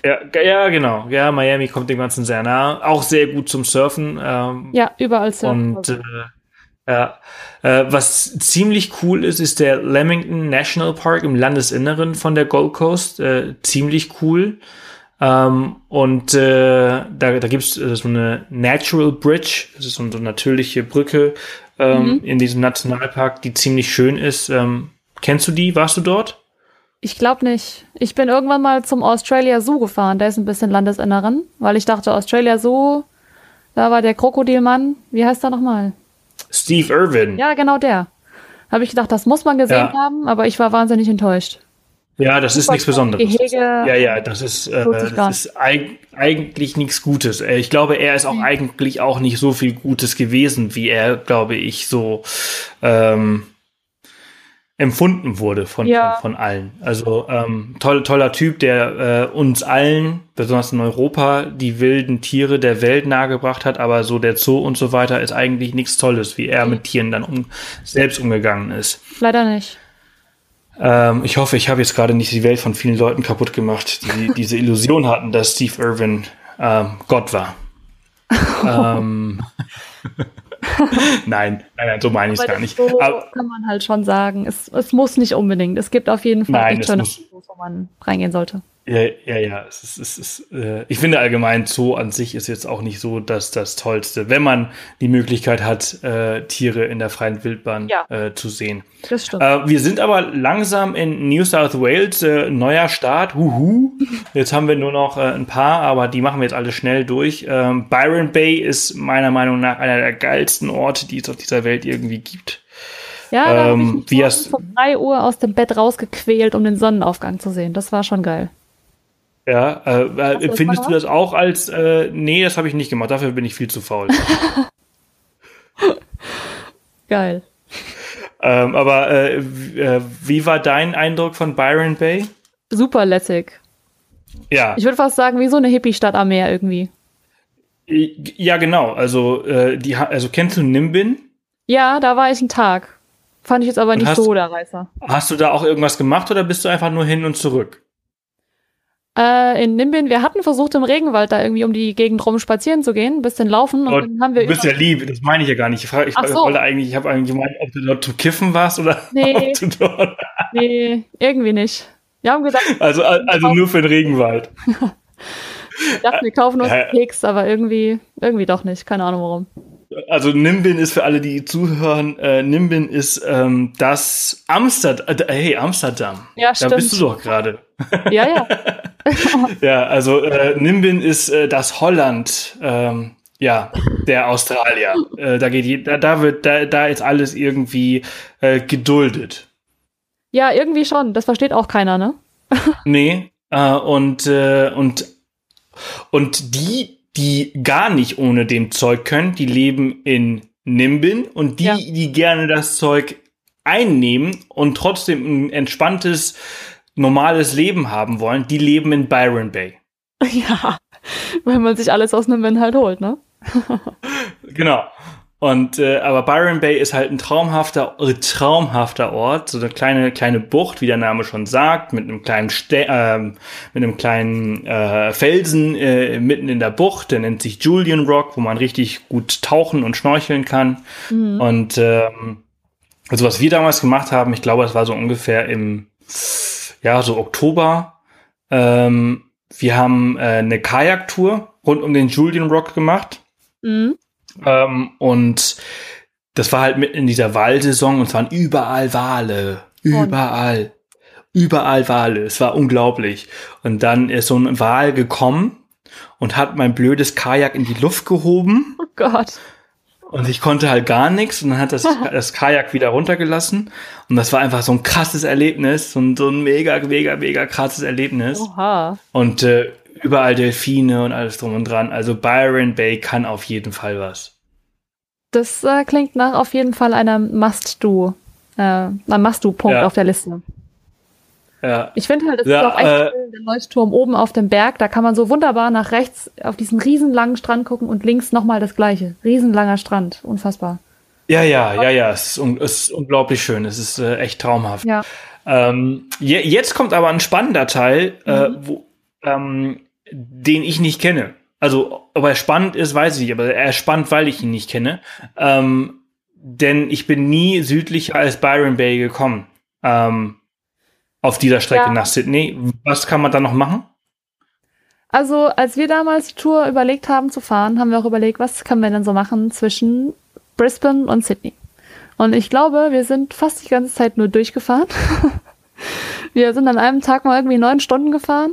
Ja, ja, genau. Ja, Miami kommt dem Ganzen sehr nah. Auch sehr gut zum Surfen. Ähm, ja, überall surfen. Und äh, ja, äh, was ziemlich cool ist, ist der Lamington National Park im Landesinneren von der Gold Coast. Äh, ziemlich cool. Ähm, und äh, da, da gibt's äh, so eine Natural Bridge, das ist so eine, natürliche Brücke ähm, in diesem Nationalpark, die ziemlich schön ist. Ähm, kennst du die? Warst du dort? Ich glaube nicht. Ich bin irgendwann mal zum Australia Zoo gefahren. Der ist ein bisschen Landesinneren, weil ich dachte, Australia Zoo, da war der Krokodilmann. Wie heißt er nochmal? Steve Irwin. Ja, genau der. Habe ich gedacht, das muss man gesehen Ja. haben, aber ich war wahnsinnig enttäuscht. Ja, das ist nichts Besonderes. Gehege. ja, ja, das ist, äh, das ist eig eigentlich nichts Gutes. Äh, Ich glaube, er ist auch eigentlich auch nicht so viel Gutes gewesen, wie er, glaube ich, so ähm, empfunden wurde von, Ja. von, von allen. Also ähm, toll, toller Typ, der äh, uns allen, besonders in Europa, die wilden Tiere der Welt nahegebracht hat, aber so der Zoo und so weiter ist eigentlich nichts Tolles, wie er mit Tieren dann um, selbst umgegangen ist. Leider nicht. Ähm, ich hoffe, ich habe jetzt gerade nicht die Welt von vielen Leuten kaputt gemacht, die diese Illusion hatten, dass Steve Irwin ähm, Gott war. ähm, nein, nein, nein, so meine ich es gar nicht. So Aber, kann man halt schon sagen. Es, es muss nicht unbedingt. Es gibt auf jeden Fall Nein, echt schöne wo man reingehen sollte. Ja, ja, ja. Es ist, es ist, äh, ich finde allgemein, Zoo an sich ist jetzt auch nicht so das, das Tollste, wenn man die Möglichkeit hat, äh, Tiere in der freien Wildbahn Ja. äh, zu sehen. Das stimmt. Äh, wir sind aber langsam in New South Wales, äh, neuer Start, huhu. Jetzt haben wir nur noch äh, ein paar, aber die machen wir jetzt alle schnell durch. Ähm, Byron Bay ist meiner Meinung nach einer der geilsten Orte, die es auf dieser Welt irgendwie gibt. Ja, da habe ich Ähm, mich um 3 Uhr aus dem Bett rausgequält, um den Sonnenaufgang zu sehen. Das war schon geil. Ja, äh, äh, mal du das auch als, äh, nee, das habe ich nicht gemacht, dafür bin ich viel zu faul. Geil. ähm, aber äh, äh, wie war dein Eindruck von Byron Bay? Super lässig. Ja, Ich würde fast sagen, wie so eine Hippie-Stadt am Meer irgendwie. ja genau. Also, äh, die, also kennst du Nimbin? Ja, da war ich einen Tag. Fand ich jetzt aber nicht hast- so der Reißer. Hast du da auch irgendwas gemacht oder bist du einfach nur hin und zurück? Äh, in Nimbin, wir hatten versucht, im Regenwald da irgendwie um die Gegend rum spazieren zu gehen, ein bisschen laufen und Oh, dann haben wir Du bist ja lieb, das meine ich ja gar nicht. Ich, frage, ich Ach so. wollte eigentlich, ich habe eigentlich gemeint, ob du dort zum Kiffen warst oder Nee. ob du dort. Nee, irgendwie nicht. Wir haben gesagt, Also, also nur für den Regenwald. wir dachten, wir kaufen uns Keks, aber irgendwie, irgendwie doch nicht. Keine Ahnung warum. Also Nimbin ist für alle, die zuhören, äh, Nimbin ist ähm, das Amsterdam. Äh, hey, Amsterdam. Ja, Da stimmt. bist du doch gerade. Ja, ja. Ja, also äh, Nimbin ist äh, das Holland, ähm, ja, der Australier. Äh, da geht da, da wird, da, da ist alles irgendwie äh, geduldet. Ja, irgendwie schon. Das versteht auch keiner, ne? Nee, äh, und, äh, und, und die, die gar nicht ohne dem Zeug können, die leben in Nimbin und die, Ja. die gerne das Zeug einnehmen und trotzdem ein entspanntes, normales Leben haben wollen, die leben in Byron Bay. Ja. Weil man sich alles aus einem Wenn halt holt, ne? Genau. Und äh, aber Byron Bay ist halt ein traumhafter, äh, traumhafter Ort, so eine kleine kleine Bucht, wie der Name schon sagt, mit einem kleinen Ste ähm, mit einem kleinen äh, Felsen äh, mitten in der Bucht. Der nennt sich Julian Rock, wo man richtig gut tauchen und schnorcheln kann. Und ähm, also was wir damals gemacht haben, ich glaube, es war so ungefähr im ja so Oktober. Ähm, wir haben äh, eine Kajaktour rund um den Julian Rock gemacht. Mhm. Ähm, und das war halt mitten in dieser Wahlsaison und es waren überall Wale. Überall. Überall Wale. Es war unglaublich. Und dann ist so ein Wal gekommen und hat mein blödes Kajak in die Luft gehoben Oh Gott. Und ich konnte halt gar nichts und dann hat das, das Kajak wieder runtergelassen und das war einfach so ein krasses Erlebnis, so ein, so ein mega, mega, mega krasses Erlebnis. Oha. Und äh, überall Delfine und alles drum und dran. Also Byron Bay kann auf jeden Fall was. Das äh, klingt nach auf jeden Fall einem Must-Do. Äh, einem Must-Do-Punkt Ja. auf der Liste. Ja. Ich finde halt, es Ja, ist auch echt äh, cool, der Leuchtturm oben auf dem Berg. Da kann man so wunderbar nach rechts auf diesen riesenlangen Strand gucken und links nochmal das gleiche. Riesenlanger Strand. Unfassbar. Ja, ja, ja, ja, es ist, un es ist unglaublich schön. Es ist äh, echt traumhaft. Ja. Ähm, je jetzt kommt aber ein spannender Teil, äh, Mhm. wo, ähm, den ich nicht kenne. Also, ob er spannend ist, weiß ich nicht, aber er ist spannend, weil ich ihn nicht kenne. Ähm, denn ich bin nie südlicher als Byron Bay gekommen. Ähm, auf dieser Strecke Ja. nach Sydney. Was kann man da noch machen? Also, als wir damals die Tour überlegt haben zu fahren, haben wir auch überlegt, was können wir denn so machen zwischen Brisbane und Sydney. Und ich glaube, wir sind fast die ganze Zeit nur durchgefahren. wir sind an einem Tag mal irgendwie neun Stunden gefahren.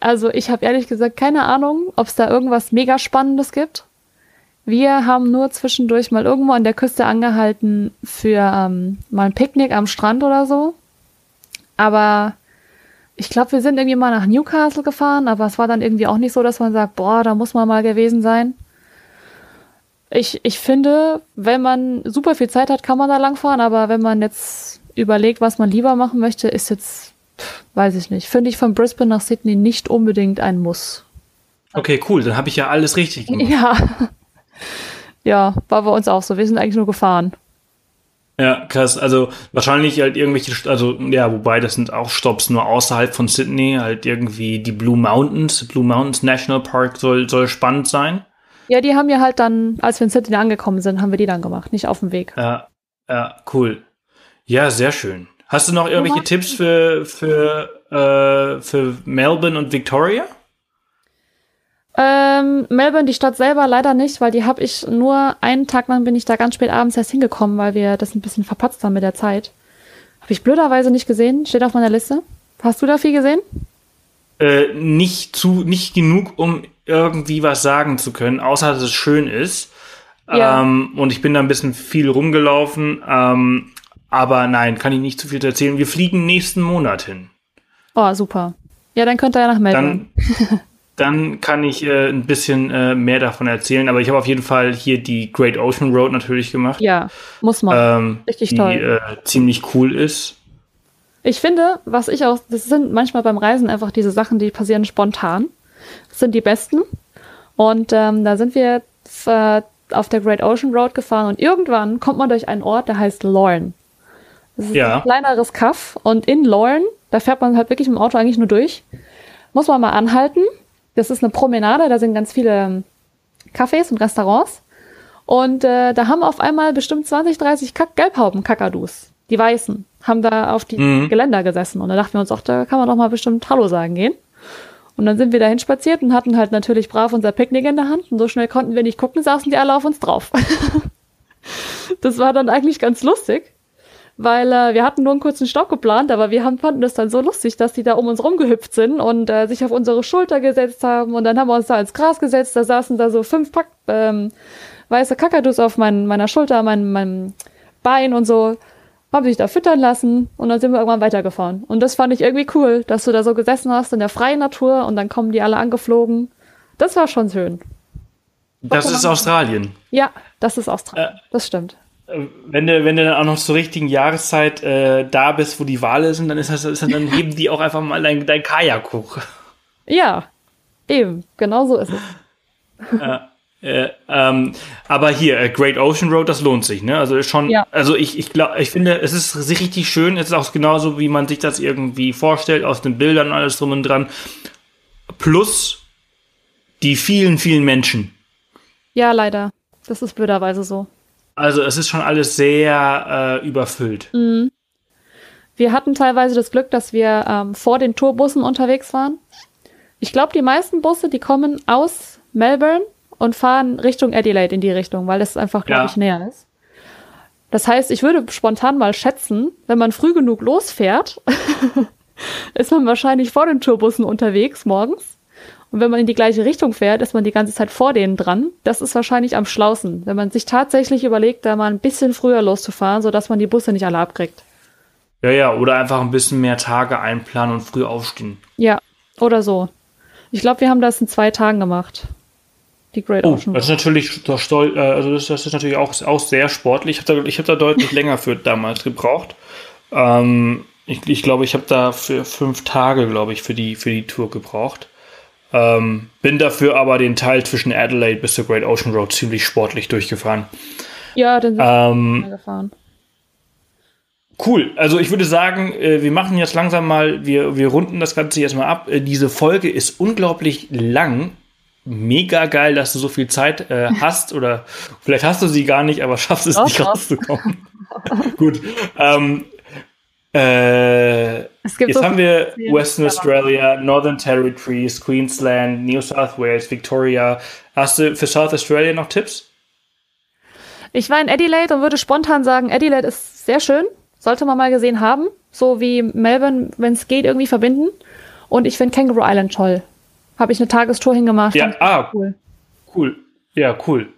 Also ich habe ehrlich gesagt keine Ahnung, ob es da irgendwas mega Spannendes gibt. Wir haben nur zwischendurch mal irgendwo an der Küste angehalten für ähm, mal ein Picknick am Strand oder so. Aber ich glaube, wir sind irgendwie mal nach Newcastle gefahren, aber es war dann irgendwie auch nicht so, dass man sagt, boah, da muss man mal gewesen sein. Ich, ich finde, wenn man super viel Zeit hat, kann man da langfahren, aber wenn man jetzt überlegt, was man lieber machen möchte, ist jetzt, pff, weiß ich nicht, finde ich von Brisbane nach Sydney nicht unbedingt ein Muss. Okay, cool, dann habe ich ja alles richtig gemacht. Ja. Ja, war bei uns auch so. Wir sind eigentlich nur gefahren. Ja, krass. Also wahrscheinlich halt irgendwelche, also ja, wobei das sind auch Stops nur außerhalb von Sydney, halt irgendwie die Blue Mountains, Blue Mountains National Park soll, soll spannend sein. Ja, die haben wir halt dann, als wir in Sydney angekommen sind, haben wir die dann gemacht, nicht auf dem Weg. Ja, ja, cool. Ja, sehr schön. Hast du noch irgendwelche Tipps für, für, äh, für Melbourne und Victoria? Ähm, Melbourne, die Stadt selber leider nicht, weil die habe ich nur einen Tag lang bin ich da ganz spät abends erst hingekommen, weil wir das ein bisschen verpatzt haben mit der Zeit. Habe ich blöderweise nicht gesehen, steht auf meiner Liste. Hast du da viel gesehen? Äh, nicht zu, nicht genug, um irgendwie was sagen zu können, außer dass es schön ist. Ja. Ähm, und ich bin da ein bisschen viel rumgelaufen. Ähm, aber nein, kann ich nicht zu viel erzählen. Wir fliegen nächsten Monat hin. Oh, super. Ja, dann könnt ihr ja nach Melbourne. Dann, dann kann ich äh, ein bisschen äh, mehr davon erzählen. Aber ich habe auf jeden Fall hier die Great Ocean Road natürlich gemacht. ja, muss man. Ähm, Richtig die toll. Äh, ziemlich cool ist. Ich finde, was ich auch, das sind manchmal beim Reisen einfach diese Sachen, die passieren spontan. Das sind die besten. Und ähm, da sind wir äh, auf der Great Ocean Road gefahren und irgendwann kommt man durch einen Ort, der heißt Lorne. Das ist Ja. ein kleineres Kaff und in Lorne, da fährt man halt wirklich im Auto eigentlich nur durch. Muss man mal anhalten. Das ist eine Promenade, da sind ganz viele ähm, Cafés und Restaurants. Und äh, da haben auf einmal bestimmt 20, 30 Kack Gelbhauben-Kakadus, die Weißen, haben da auf die Mhm. Geländer gesessen. Und da dachten wir uns, ach, da kann man doch mal bestimmt Hallo sagen gehen. Und dann sind wir dahin spaziert und hatten halt natürlich brav unser Picknick in der Hand. Und so schnell konnten wir nicht gucken, saßen die alle auf uns drauf. das war dann eigentlich ganz lustig, weil äh, wir hatten nur einen kurzen Stopp geplant, aber wir haben, fanden das dann so lustig, dass die da um uns rumgehüpft sind und äh, sich auf unsere Schulter gesetzt haben. Und dann haben wir uns da ins Gras gesetzt. Da saßen da so fünf Pack ähm, weiße Kakadus auf mein, meiner Schulter, meinem, meinem Bein und so. Haben sich da füttern lassen und dann sind wir irgendwann weitergefahren. Und das fand ich irgendwie cool, dass du da so gesessen hast in der freien Natur und dann kommen die alle angeflogen. Das war schon schön. Das ist Australien. Ja, das ist Australien. Das stimmt. Wenn du, wenn du dann auch noch zur richtigen Jahreszeit äh, da bist, wo die Wale sind, dann ist das, ist, dann heben die auch einfach mal dein, dein Kajak hoch. Ja, eben. Genau so ist es. Äh, ähm, aber hier, äh, Great Ocean Road, das lohnt sich, ne? Also schon, Ja. also ich, ich glaube, ich finde, es ist richtig schön, es ist auch genauso, wie man sich das irgendwie vorstellt, aus den Bildern und alles drum und dran. Plus die vielen, vielen Menschen. Ja, leider. Das ist blöderweise so. Also es ist schon alles sehr äh, überfüllt. Wir hatten teilweise das Glück, dass wir ähm, vor den Tourbussen unterwegs waren. Ich glaube, die meisten Busse, die kommen aus Melbourne und fahren Richtung Adelaide in die Richtung, weil das einfach, glaube Ja. ich, näher ist. Das heißt, ich würde spontan mal schätzen, wenn man früh genug losfährt, ist man wahrscheinlich vor den Tourbussen unterwegs morgens. Und wenn man in die gleiche Richtung fährt, ist man die ganze Zeit vor denen dran. Das ist wahrscheinlich am schlausten, wenn man sich tatsächlich überlegt, da mal ein bisschen früher loszufahren, sodass man die Busse nicht alle abkriegt. Ja, ja, oder einfach ein bisschen mehr Tage einplanen und früh aufstehen. Ja, oder so. Ich glaube, wir haben das in zwei Tagen gemacht. Die Great Oh, Ocean das ist natürlich äh, also das, das ist natürlich auch, auch sehr sportlich. Ich habe da, ich hab da deutlich länger für damals gebraucht. Ähm, ich ich glaube, ich habe da für fünf Tage, glaube ich, für die, für die Tour gebraucht. Ähm, bin dafür aber den Teil zwischen Adelaide bis zur Great Ocean Road ziemlich sportlich durchgefahren. Ja, den sind Ähm, wir gefahren. Cool. Also ich würde sagen, äh, wir machen jetzt langsam mal, wir, wir runden das Ganze jetzt mal ab. Äh, diese Folge ist unglaublich lang. Mega geil, dass du so viel Zeit äh, hast oder vielleicht hast du sie gar nicht, aber schaffst es Doch, nicht rauszukommen. Gut. Ähm, äh, jetzt so haben wir Western Australia, Northern Territories, Queensland, New South Wales, Victoria. Hast du für South Australia noch Tipps? Ich war in Adelaide und würde spontan sagen, Adelaide ist sehr schön. Sollte man mal gesehen haben. So wie Melbourne, wenn es geht, irgendwie verbinden. Und ich finde Kangaroo Island toll. Habe ich eine Tagestour hingemacht. Ja, ah, cool. Cool. Ja, cool.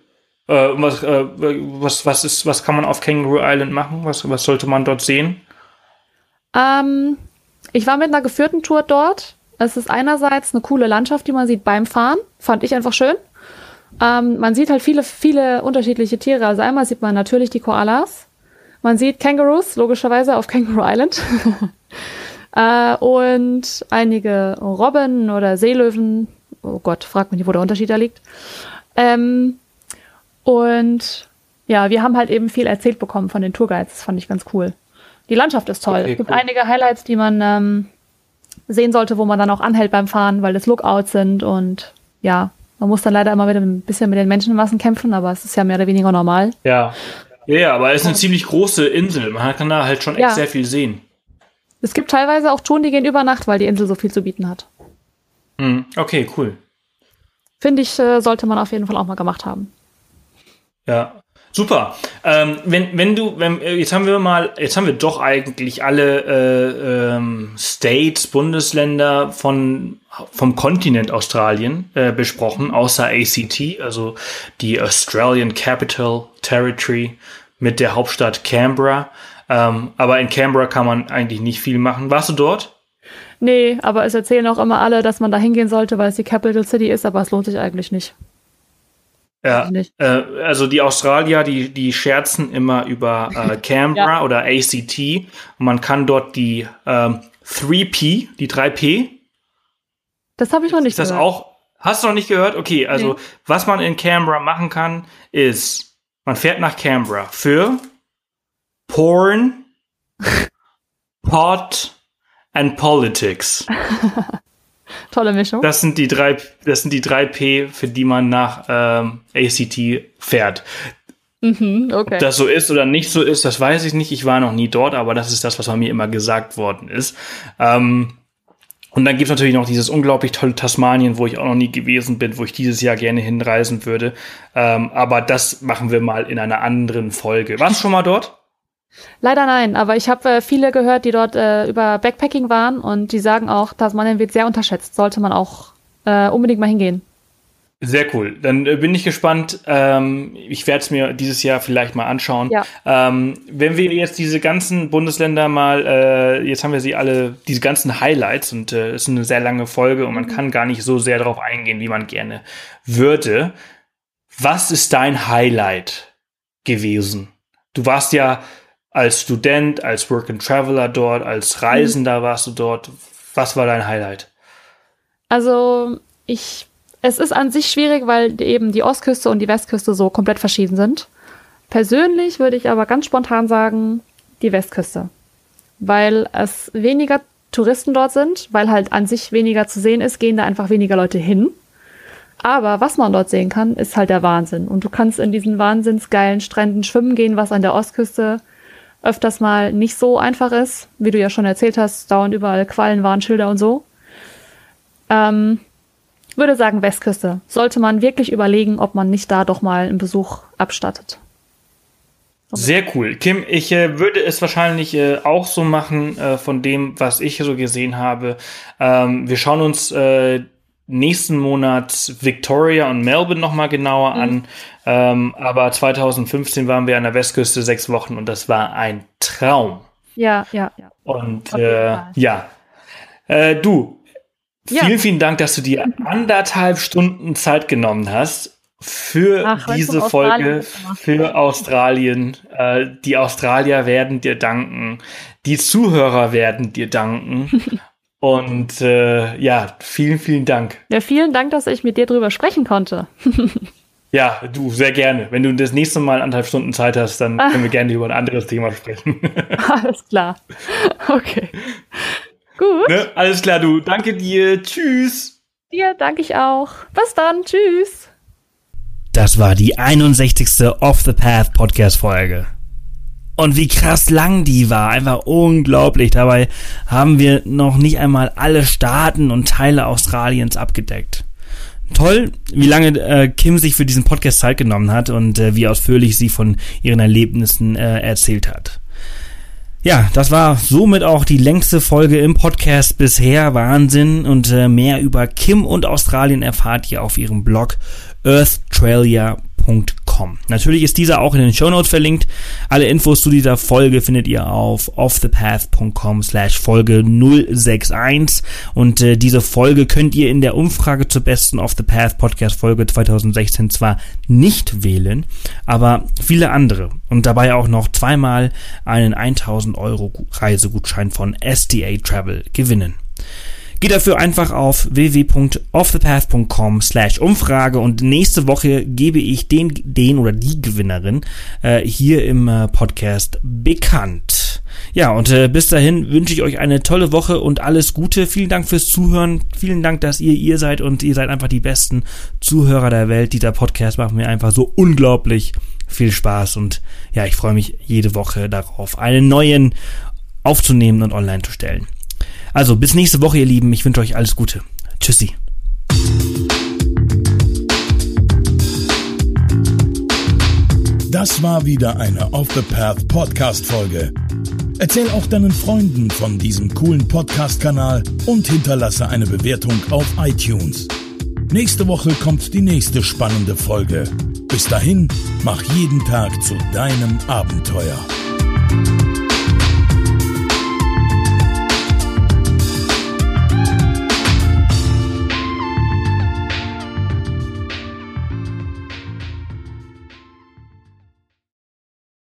Äh, was, äh, was, was, ist, was kann man auf Kangaroo Island machen? Was, was sollte man dort sehen? Ähm, ich war mit einer geführten Tour dort. Es ist einerseits eine coole Landschaft, die man sieht beim Fahren. Fand ich einfach schön. Ähm, man sieht halt viele, viele unterschiedliche Tiere. Also einmal sieht man natürlich die Koalas. Man sieht Kangaroos, logischerweise auf Kangaroo Island. äh, und einige Robben oder Seelöwen. Oh Gott, frag mich nicht, wo der Unterschied da liegt. Ähm, und ja, wir haben halt eben viel erzählt bekommen von den Tourguides. Das fand ich ganz cool. Die Landschaft ist toll. Okay, es gibt cool. einige Highlights, die man ähm, sehen sollte, wo man dann auch anhält beim Fahren, weil das Lookouts sind und ja, man muss dann leider immer wieder ein bisschen mit den Menschenmassen kämpfen, aber es ist ja mehr oder weniger normal. Ja. Ja, ja, aber es ist eine ziemlich große Insel. Man kann da halt schon echt Ja. sehr viel sehen. Es gibt teilweise auch Touren, die gehen über Nacht, weil die Insel so viel zu bieten hat. Hm, okay, cool. Finde ich, äh, sollte man auf jeden Fall auch mal gemacht haben. Ja. Super. Ähm, wenn, wenn du, wenn, äh, jetzt haben wir mal, jetzt haben wir doch eigentlich alle äh, ähm, States, Bundesländer von vom Kontinent Australien äh, besprochen, außer ACT, also die Australian Capital Territory mit der Hauptstadt Canberra. Ähm, aber in Canberra kann man eigentlich nicht viel machen. Warst du dort? Nee, aber es erzählen auch immer alle, dass man da hingehen sollte, weil es die Capital City ist, aber es lohnt sich eigentlich nicht. Ja, äh, also die Australier, die, die scherzen immer über äh, Canberra ja. oder ACT und man kann dort die ähm, 3P, die 3P. Das habe ich noch nicht das gehört. auch, hast du noch nicht gehört? Okay, also nee. was man in Canberra machen kann, ist, man fährt nach Canberra für Porn, Pot and Politics. Tolle Mischung. Das sind die drei, das sind die drei P, für die man nach ähm, ACT fährt. Mhm, okay. Ob das so ist oder nicht so ist, das weiß ich nicht. Ich war noch nie dort, aber das ist das, was von mir immer gesagt worden ist. Ähm, und dann gibt es natürlich noch dieses unglaublich tolle Tasmanien, wo ich auch noch nie gewesen bin, wo ich dieses Jahr gerne hinreisen würde. Ähm, aber das machen wir mal in einer anderen Folge. Warst du schon mal dort? Leider nein, aber ich habe äh, viele gehört, die dort äh, über Backpacking waren und die sagen auch, Tasmanien wird sehr unterschätzt. Sollte man auch äh, unbedingt mal hingehen. Sehr cool. Dann äh, bin ich gespannt. Ähm, ich werde es mir dieses Jahr vielleicht mal anschauen. Ja. Ähm, wenn wir jetzt diese ganzen Bundesländer mal, äh, jetzt haben wir sie alle, diese ganzen Highlights und äh, es ist eine sehr lange Folge und man mhm. kann gar nicht so sehr darauf eingehen, wie man gerne würde. Was ist dein Highlight gewesen? Du warst ja als Student, als Work and Traveler dort, als Reisender warst du dort. Was war dein Highlight? Also, ich, es ist an sich schwierig, weil eben die Ostküste und die Westküste so komplett verschieden sind. Persönlich würde ich aber ganz spontan sagen, die Westküste. Weil es weniger Touristen dort sind, weil halt an sich weniger zu sehen ist, gehen da einfach weniger Leute hin. Aber was man dort sehen kann, ist halt der Wahnsinn. Und du kannst in diesen wahnsinnsgeilen Stränden schwimmen gehen, was an der Ostküste öfters mal nicht so einfach ist, wie du ja schon erzählt hast, dauernd überall Quallen, Warnschilder und so. Ähm, würde sagen Westküste. Sollte man wirklich überlegen, ob man nicht da doch mal einen Besuch abstattet. Sehr cool. Kim, ich äh, würde es wahrscheinlich äh, auch so machen äh, von dem, was ich so gesehen habe. Ähm, wir schauen uns äh, nächsten Monat Victoria und Melbourne nochmal genauer mhm. an. Ähm, aber 2015 waren wir an der Westküste sechs Wochen und das war ein Traum. Ja, ja, ja. Und äh, ja. Äh, du, ja. vielen, vielen Dank, dass du dir anderthalb Stunden Zeit genommen hast für Ach, diese Folge, für Australien. Äh, die Australier werden dir danken. Die Zuhörer werden dir danken. Und äh, ja, vielen, vielen Dank. Ja, vielen Dank, dass ich mit dir drüber sprechen konnte. ja, du, sehr gerne. Wenn du das nächste Mal anderthalb Stunden Zeit hast, dann ah. können wir gerne über ein anderes Thema sprechen. alles klar. Okay. Gut. Ne? Alles klar, du. Danke dir. Tschüss. Dir danke ich auch. Bis dann. Tschüss. Das war die 61. Off the Path Podcast Folge. Und wie krass lang die war, einfach unglaublich. Dabei haben wir noch nicht einmal alle Staaten und Teile Australiens abgedeckt. Toll, wie lange äh, Kim sich für diesen Podcast Zeit genommen hat und äh, wie ausführlich sie von ihren Erlebnissen äh, erzählt hat. Ja, das war somit auch die längste Folge im Podcast bisher. Wahnsinn. Und äh, mehr über Kim und Australien erfahrt ihr auf ihrem Blog earthtralia.com. Natürlich ist dieser auch in den Show Notes verlinkt. Alle Infos zu dieser Folge findet ihr auf offthepath.com slash Folge 061 und äh, diese Folge könnt ihr in der Umfrage zur besten Off the Path Podcast Folge 2016 zwar nicht wählen, aber viele andere und dabei auch noch zweimal einen 1000 Euro Reisegutschein von SDA Travel gewinnen. Geht dafür einfach auf www.offthepath.com slash Umfrage und nächste Woche gebe ich den, den oder die Gewinnerin äh, hier im äh, Podcast bekannt. Ja, und äh, bis dahin wünsche ich euch eine tolle Woche und alles Gute. Vielen Dank fürs Zuhören. Vielen Dank, dass ihr ihr seid und ihr seid einfach die besten Zuhörer der Welt. Dieser Podcast macht mir einfach so unglaublich viel Spaß und ja, ich freue mich jede Woche darauf, einen neuen aufzunehmen und online zu stellen. Also bis nächste Woche, ihr Lieben. Ich wünsche euch alles Gute. Tschüssi. Das war wieder eine Off the Path Podcast Folge. Erzähl auch deinen Freunden von diesem coolen Podcast-Kanal und hinterlasse eine Bewertung auf iTunes. Nächste Woche kommt die nächste spannende Folge. Bis dahin, mach jeden Tag zu deinem Abenteuer.